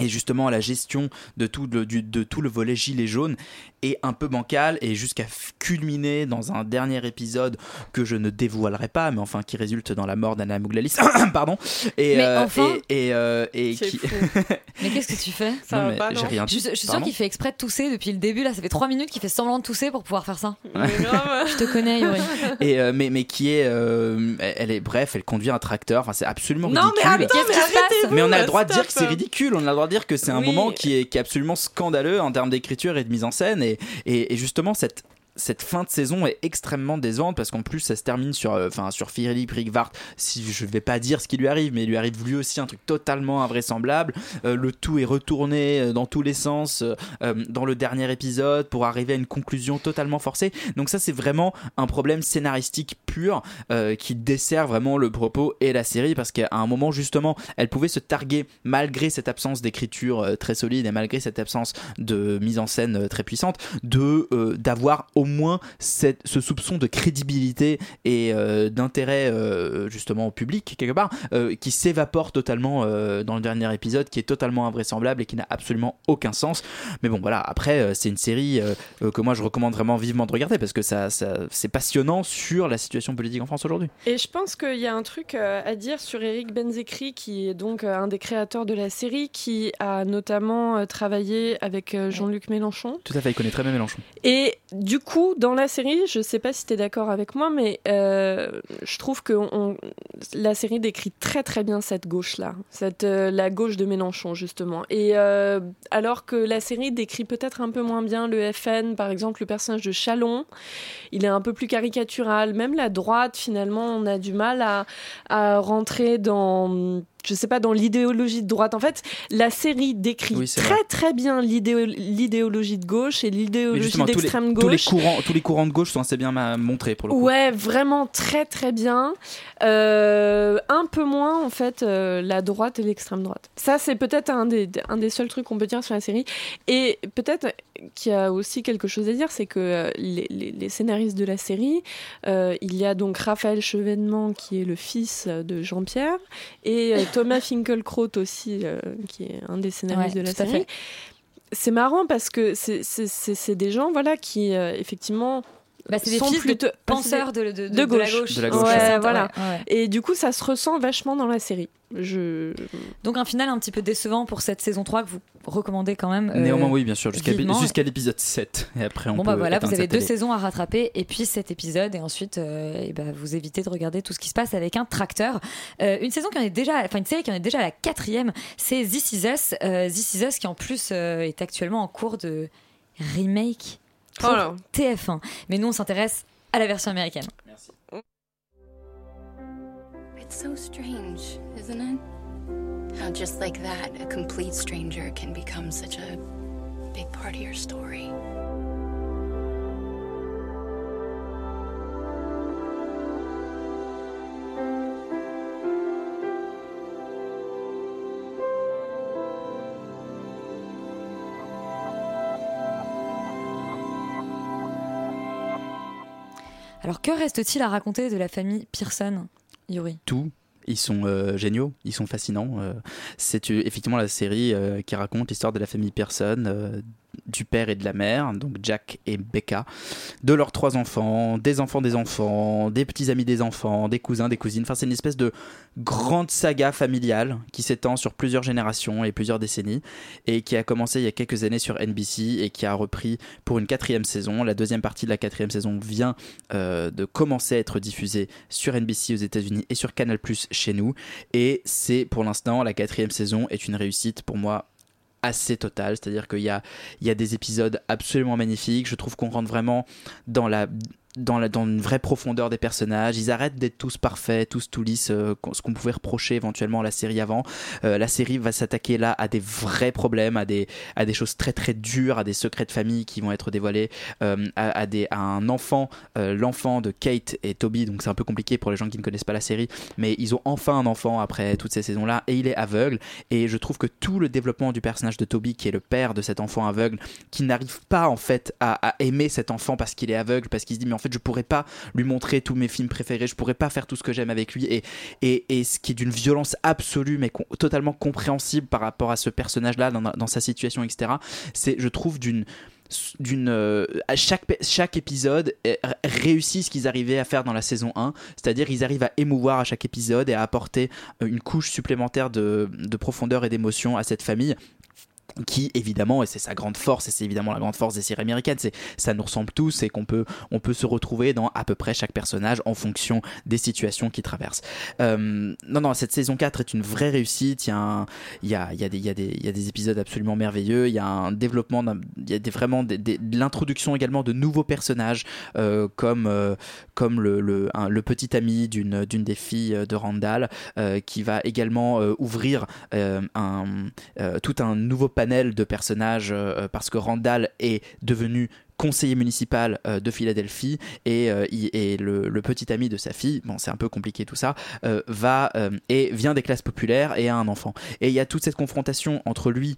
S5: et justement, la gestion de tout le, du- de tout le volet gilet jaune est un peu bancale et jusqu'à culminer dans un dernier épisode que je ne dévoilerai pas, mais enfin qui résulte dans la mort d'Anna Mouglalis. Pardon. Et,
S1: Mais
S5: euh,
S1: enfin-
S5: et, et, euh, et qui.
S1: Mais qu'est-ce que tu fais?
S5: Ça Non, va pas, non rien
S1: Je, je suis
S5: Pardon
S1: qu'il fait exprès de tousser depuis le début. Là, ça fait 3 minutes qu'il fait semblant de tousser pour pouvoir faire ça. Je te connais, Yuri.
S5: et euh, mais mais qui est euh, elle est bref elle conduit un tracteur enfin c'est absolument
S6: Non, mais
S5: ridicule
S6: attends, mais
S5: mais on a le droit de dire que c'est ridicule on a le droit dire que c'est un
S6: Oui.
S5: moment qui est, qui est absolument scandaleux en termes d'écriture et de mise en scène et, et, et justement cette cette fin de saison est extrêmement décevante parce qu'en plus ça se termine sur euh, enfin sur Philippe Rigvart. Si je vais pas dire ce qui lui arrive mais il lui arrive lui aussi un truc totalement invraisemblable. Euh, le tout est retourné euh, dans tous les sens euh, euh, dans le dernier épisode pour arriver à une conclusion totalement forcée. Donc ça c'est vraiment un problème scénaristique euh, qui dessert vraiment le propos et la série parce qu'à un moment justement elle pouvait se targuer malgré cette absence d'écriture euh, très solide et malgré cette absence de mise en scène euh, très puissante de euh, d'avoir au moins cette, ce soupçon de crédibilité et euh, d'intérêt euh, justement au public quelque part euh, qui s'évapore totalement dans le dernier épisode qui est totalement invraisemblable et qui n'a absolument aucun sens. Mais bon voilà. Après c'est une série que moi je recommande vraiment vivement de regarder parce que ça, ça c'est passionnant sur la situation politique en France aujourd'hui.
S6: Et je pense qu'il y a un truc à dire sur Eric Benzekri, qui est donc un des créateurs de la série, qui a notamment travaillé avec Jean-Luc Mélenchon.
S5: tout à fait il connaît très bien Mélenchon.
S6: Et du coup, dans la série, je sais pas si tu es d'accord avec moi, mais euh, je trouve que on- la série décrit très très bien cette gauche-là, cette, euh, la gauche de Mélenchon, justement. Et euh, alors que la série décrit peut-être un peu moins bien le FN, par exemple, le personnage de Chalon, il est un peu plus caricatural. Même la droite, finalement, on a du mal à, à rentrer dans je sais pas, dans l'idéologie de droite. En fait, la série décrit
S5: Oui,
S6: très
S5: vrai.
S6: très bien l'idéo- l'idéologie de gauche et l'idéologie d'extrême
S5: tous les
S6: gauche.
S5: courants tous les courants de gauche sont assez bien montrés pour le coup
S6: Ouais, vraiment très très bien. Euh, un peu moins en fait euh, la droite et l'extrême droite. Ça c'est peut-être un des, un des seuls trucs qu'on peut dire sur la série. Et peut-être qu'il y a aussi quelque chose à dire, c'est que euh, les, les- les scénaristes de la série, euh, il y a donc Raphaël Chevènement qui est le fils de Jean-Pierre et Thomas Finkelkraut aussi euh, qui est un des scénaristes
S1: Ouais,
S6: de la série. C'est marrant parce que c'est des gens voilà qui euh, effectivement
S1: Bah, c'est des
S6: sont
S1: fils de
S6: plutôt-
S1: penseurs de-
S6: des-
S1: de- de- de la gauche.
S5: De la gauche,
S6: Ouais,
S5: ouais.
S6: voilà.
S1: Ouais, ouais.
S6: Et du coup, ça se ressent vachement dans la série. Je...
S1: Donc un final un petit peu décevant pour cette saison 3 que vous recommandez quand même. euh,
S5: néanmoins oui bien sûr jusqu'à jusqu'à l'épisode 7 et après on
S1: Bon
S5: peut
S1: bah voilà, vous avez deux
S5: télé.
S1: saisons à rattraper et puis cet épisode et ensuite euh, ben, vous évitez de regarder tout ce qui se passe avec un tracteur. Euh, une saison qui en est déjà, enfin une série qui en est déjà à la quatrième, c'est This Is Us. Euh, This Is Us qui en plus euh, est actuellement en cours de remake pour
S6: Oh là.
S1: TF1. Mais nous on s'intéresse à la version américaine.
S20: It's so strange, isn't it? How just like that, a complete stranger can become such a big part of your story.
S1: Alors que reste-t-il à raconter de la famille Pearson, Yuri?
S5: Tout. Ils sont euh, géniaux, ils sont fascinants. euh, c'est euh, effectivement la série qui raconte l'histoire de la famille Pearson, du père et de la mère, donc Jack et Becca, de leurs trois enfants, des enfants des enfants, des petits amis des enfants, des cousins, des cousines. Enfin, c'est une espèce de grande saga familiale qui s'étend sur plusieurs générations et plusieurs décennies et qui a commencé il y a quelques années sur NBC et qui a repris pour une quatrième saison. La deuxième partie de la quatrième saison vient euh, de commencer à être diffusée sur NBC aux États-Unis et sur Canal Plus chez nous. Et c'est pour l'instant la quatrième saison est une réussite pour moi assez totale, c'est-à-dire qu'il y a, y a des épisodes absolument magnifiques, je trouve qu'on rentre vraiment dans la dans, la, dans une vraie profondeur des personnages. Ils arrêtent d'être tous parfaits, tous tout lisses, euh, ce qu'on pouvait reprocher éventuellement à la série avant. Euh, la série va s'attaquer là à des vrais problèmes, à des, à des choses très très dures, à des secrets de famille qui vont être dévoilés, euh, à, des, à un enfant, l'enfant de Kate et Toby, donc c'est un peu compliqué pour les gens qui ne connaissent pas la série, mais ils ont enfin un enfant après toutes ces saisons-là et il est aveugle. Et je trouve que tout le développement du personnage de Toby, qui est le père de cet enfant aveugle, qui n'arrive pas en fait à, à aimer cet enfant parce qu'il est aveugle, parce qu'il se dit mais en fait je pourrais pas lui montrer tous mes films préférés, je pourrais pas faire tout ce que j'aime avec lui et, et, et ce qui est d'une violence absolue mais totalement compréhensible par rapport à ce personnage-là dans, sa situation, etc. C'est, je trouve, d'une d'une euh, à chaque chaque épisode euh, réussit ce qu'ils arrivaient à faire dans la saison 1 c'est-à-dire ils arrivent à émouvoir à chaque épisode et à apporter euh, une couche supplémentaire de, de profondeur et d'émotion à cette famille qui évidemment et c'est sa grande force et c'est évidemment la grande force des séries américaines c'est ça nous ressemble tous et qu'on peut on peut se retrouver dans à peu près chaque personnage en fonction des situations qu'ils traversent Euh, non non cette saison 4 est une vraie réussite il y a il y a, il y a des il y a des il y a des épisodes absolument merveilleux il y a un développement il y a des, vraiment de l'introduction également de nouveaux personnages euh, comme euh, comme le le, petit ami d'une d'une des filles de Randall qui va également ouvrir un tout un nouveau de personnages euh, parce que Randall est devenu conseiller municipal euh, de Philadelphie et, euh, et le, le petit ami de sa fille, bon c'est un peu compliqué tout ça, euh, va et vient des classes populaires et a un enfant. Et il y a toute cette confrontation entre lui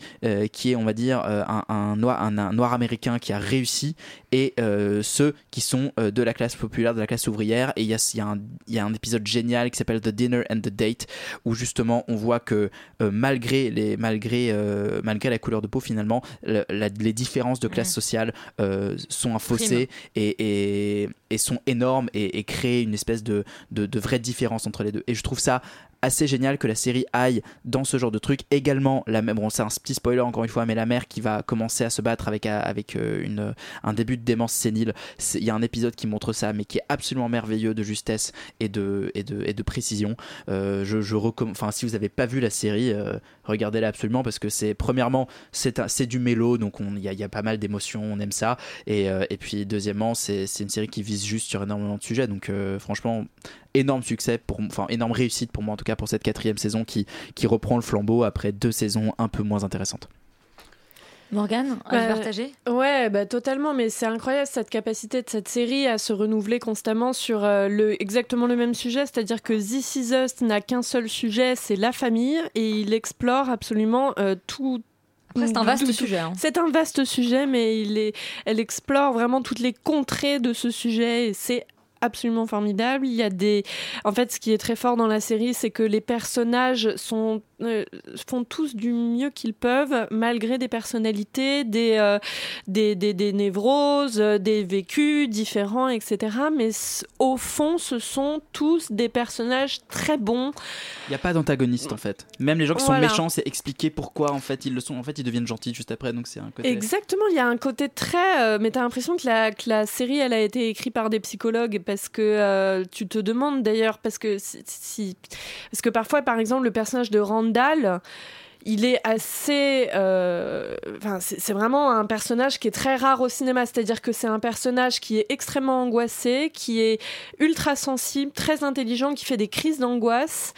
S5: qui est on va dire un, un noir, un, un noir américain qui a réussi et ceux qui sont de la classe populaire, de la classe ouvrière. Et il y a, il y a un, il y a un épisode génial qui s'appelle The Dinner and the Date où justement on voit que malgré, les, malgré, malgré la couleur de peau finalement, la- les différences de classe sociale euh, sont un fossé et, et, et sont énormes et, et créent une espèce de, de, de vraie différence entre les deux. Et je trouve ça assez génial que la série aille dans ce genre de truc. Également, la même, c'est un petit spoiler encore une fois, mais la mère qui va commencer à se battre avec, avec euh, une, un début de démence sénile. Il y a un épisode qui montre ça, mais qui est absolument merveilleux de justesse et de, et de, et de précision. Euh, je, je enfin, si vous n'avez pas vu la série, euh, regardez-la absolument parce que c'est, premièrement, c'est, du mélo, donc on- il y y a pas mal d'émotions, on aime ça. Et, euh, et puis, deuxièmement, c'est, une série qui vise juste sur énormément de sujets, donc euh, franchement, énorme succès, pour, enfin énorme réussite pour moi en tout cas pour cette quatrième saison qui, qui reprend le flambeau après deux saisons un peu moins intéressantes.
S1: Morgane, à
S6: Bah,
S1: partager
S6: Ouais, bah, totalement, mais c'est incroyable cette capacité de cette série à se renouveler constamment sur euh, le, exactement le même sujet, c'est-à-dire que This Is Us n'a qu'un seul sujet, c'est la famille, et il explore absolument euh, tout.
S1: Après, c'est un vaste sujet, hein.
S6: C'est un vaste sujet, mais il est, elle explore vraiment toutes les contrées de ce sujet, et c'est absolument formidable. Il y a des, en fait, ce qui est très fort dans la série, c'est que les personnages sont euh, font tous du mieux qu'ils peuvent, malgré des personnalités, des, euh, des, des, des névroses, euh, des vécus différents, etc. Mais au fond, ce sont tous des personnages très bons.
S5: Il n'y a pas d'antagoniste en fait. Même les gens qui
S6: Voilà.
S5: sont méchants, c'est expliquer pourquoi en fait ils le sont. En fait, ils deviennent gentils juste après, donc c'est un côté.
S6: Exactement, il y a un côté très. euh, mais t'as l'impression que la, que la série, elle a été écrite par des psychologues parce que euh, tu te demandes d'ailleurs, parce que parce que parfois, par exemple, le personnage de Randall. Il est assez. euh, c'est vraiment un personnage qui est très rare au cinéma. C'est-à-dire que c'est un personnage qui est extrêmement angoissé, qui est ultra sensible, très intelligent, qui fait des crises d'angoisse.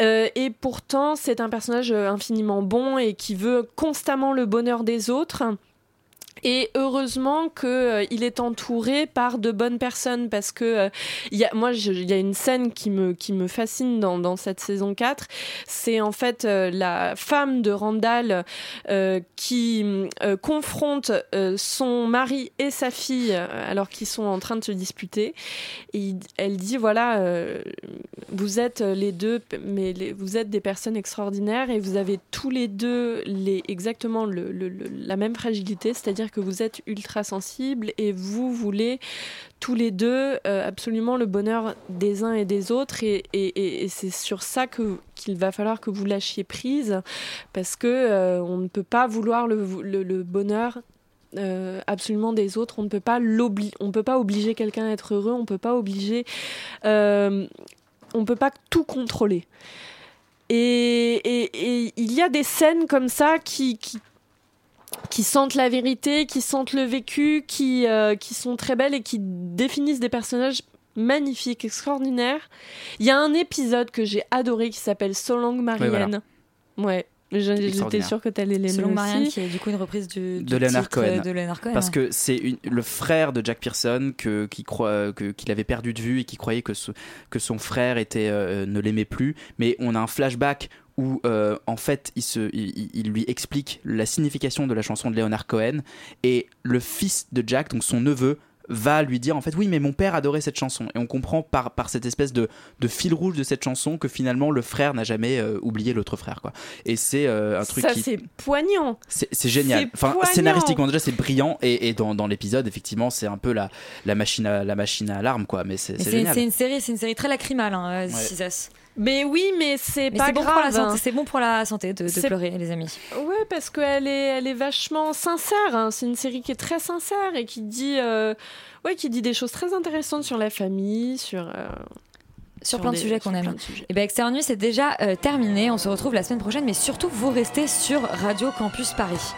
S6: Euh, et pourtant, c'est un personnage infiniment bon et qui veut constamment le bonheur des autres. Et heureusement que euh, est entouré par de bonnes personnes parce que euh, y a, moi il y a une scène qui me qui me fascine dans, dans cette saison 4 c'est en fait euh, la femme de Randall euh, qui confronte son mari et sa fille alors qu'ils sont en train de se disputer. Et elle dit voilà vous êtes les deux mais vous êtes des personnes extraordinaires et vous avez tous les deux les exactement le- le- la même fragilité c'est-à-dire que vous êtes ultra sensibles et vous voulez tous les deux euh, absolument le bonheur des uns et des autres et, c'est sur ça que qu'il va falloir que vous lâchiez prise parce que euh, on ne peut pas vouloir le, le- bonheur euh, absolument des autres. On ne peut pas l'obli- on peut pas obliger quelqu'un à être heureux. On peut pas obliger euh, on peut pas tout contrôler. Et, et- et il y a des scènes comme ça qui, qui, qui sentent la vérité, qui sentent le vécu, qui, euh, qui sont très belles et qui définissent des personnages magnifiques, extraordinaires. Il y a un épisode que j'ai adoré qui s'appelle So Long Marianne. Ouais. J'étais sûre que tu allais l'aimer
S1: Selon. Marianne, qui est du coup une reprise du, du
S5: de Leonard
S1: titre, euh,
S5: Cohen.
S1: De Leonard Cohen.
S5: Parce
S1: ouais.
S5: que c'est le frère de Jack Pearson que, qui croit, que, qu'il avait perdu de vue et qui croyait que, ce- que son frère était, euh, ne l'aimait plus. Mais on a un flashback où euh, en fait il, se, il, il- il lui explique la signification de la chanson de Leonard Cohen et le fils de Jack, donc son neveu, va lui dire en fait oui mais mon père adorait cette chanson et on comprend par, par cette espèce de, de fil rouge de cette chanson que finalement le frère n'a jamais euh, oublié l'autre frère quoi et c'est euh, un truc
S6: Ça,
S5: qui
S6: c'est poignant.
S5: c'est génial.
S6: C'est
S5: Enfin,
S6: poignant.
S5: scénaristiquement déjà c'est brillant et, et dans, dans l'épisode effectivement c'est un peu la, la machine à la machine à alarme quoi. Mais c'est c'est
S1: une série, c'est une série très lacrymale, hein,
S5: Ouais.
S6: Mais oui, mais c'est pas
S1: bon
S6: grave. hein.
S1: C'est bon pour la santé de, pleurer, les amis.
S6: Ouais, parce qu'elle est, elle est vachement sincère. hein. C'est une série qui est très sincère et qui dit, euh, ouais, qui dit des choses très intéressantes sur la famille, sur. euh,
S1: Sur, plein de sujets qu'on aime. Et bien, Extérieur Nuit, c'est déjà euh, terminé. On se retrouve la semaine prochaine, mais surtout, vous restez sur Radio Campus Paris.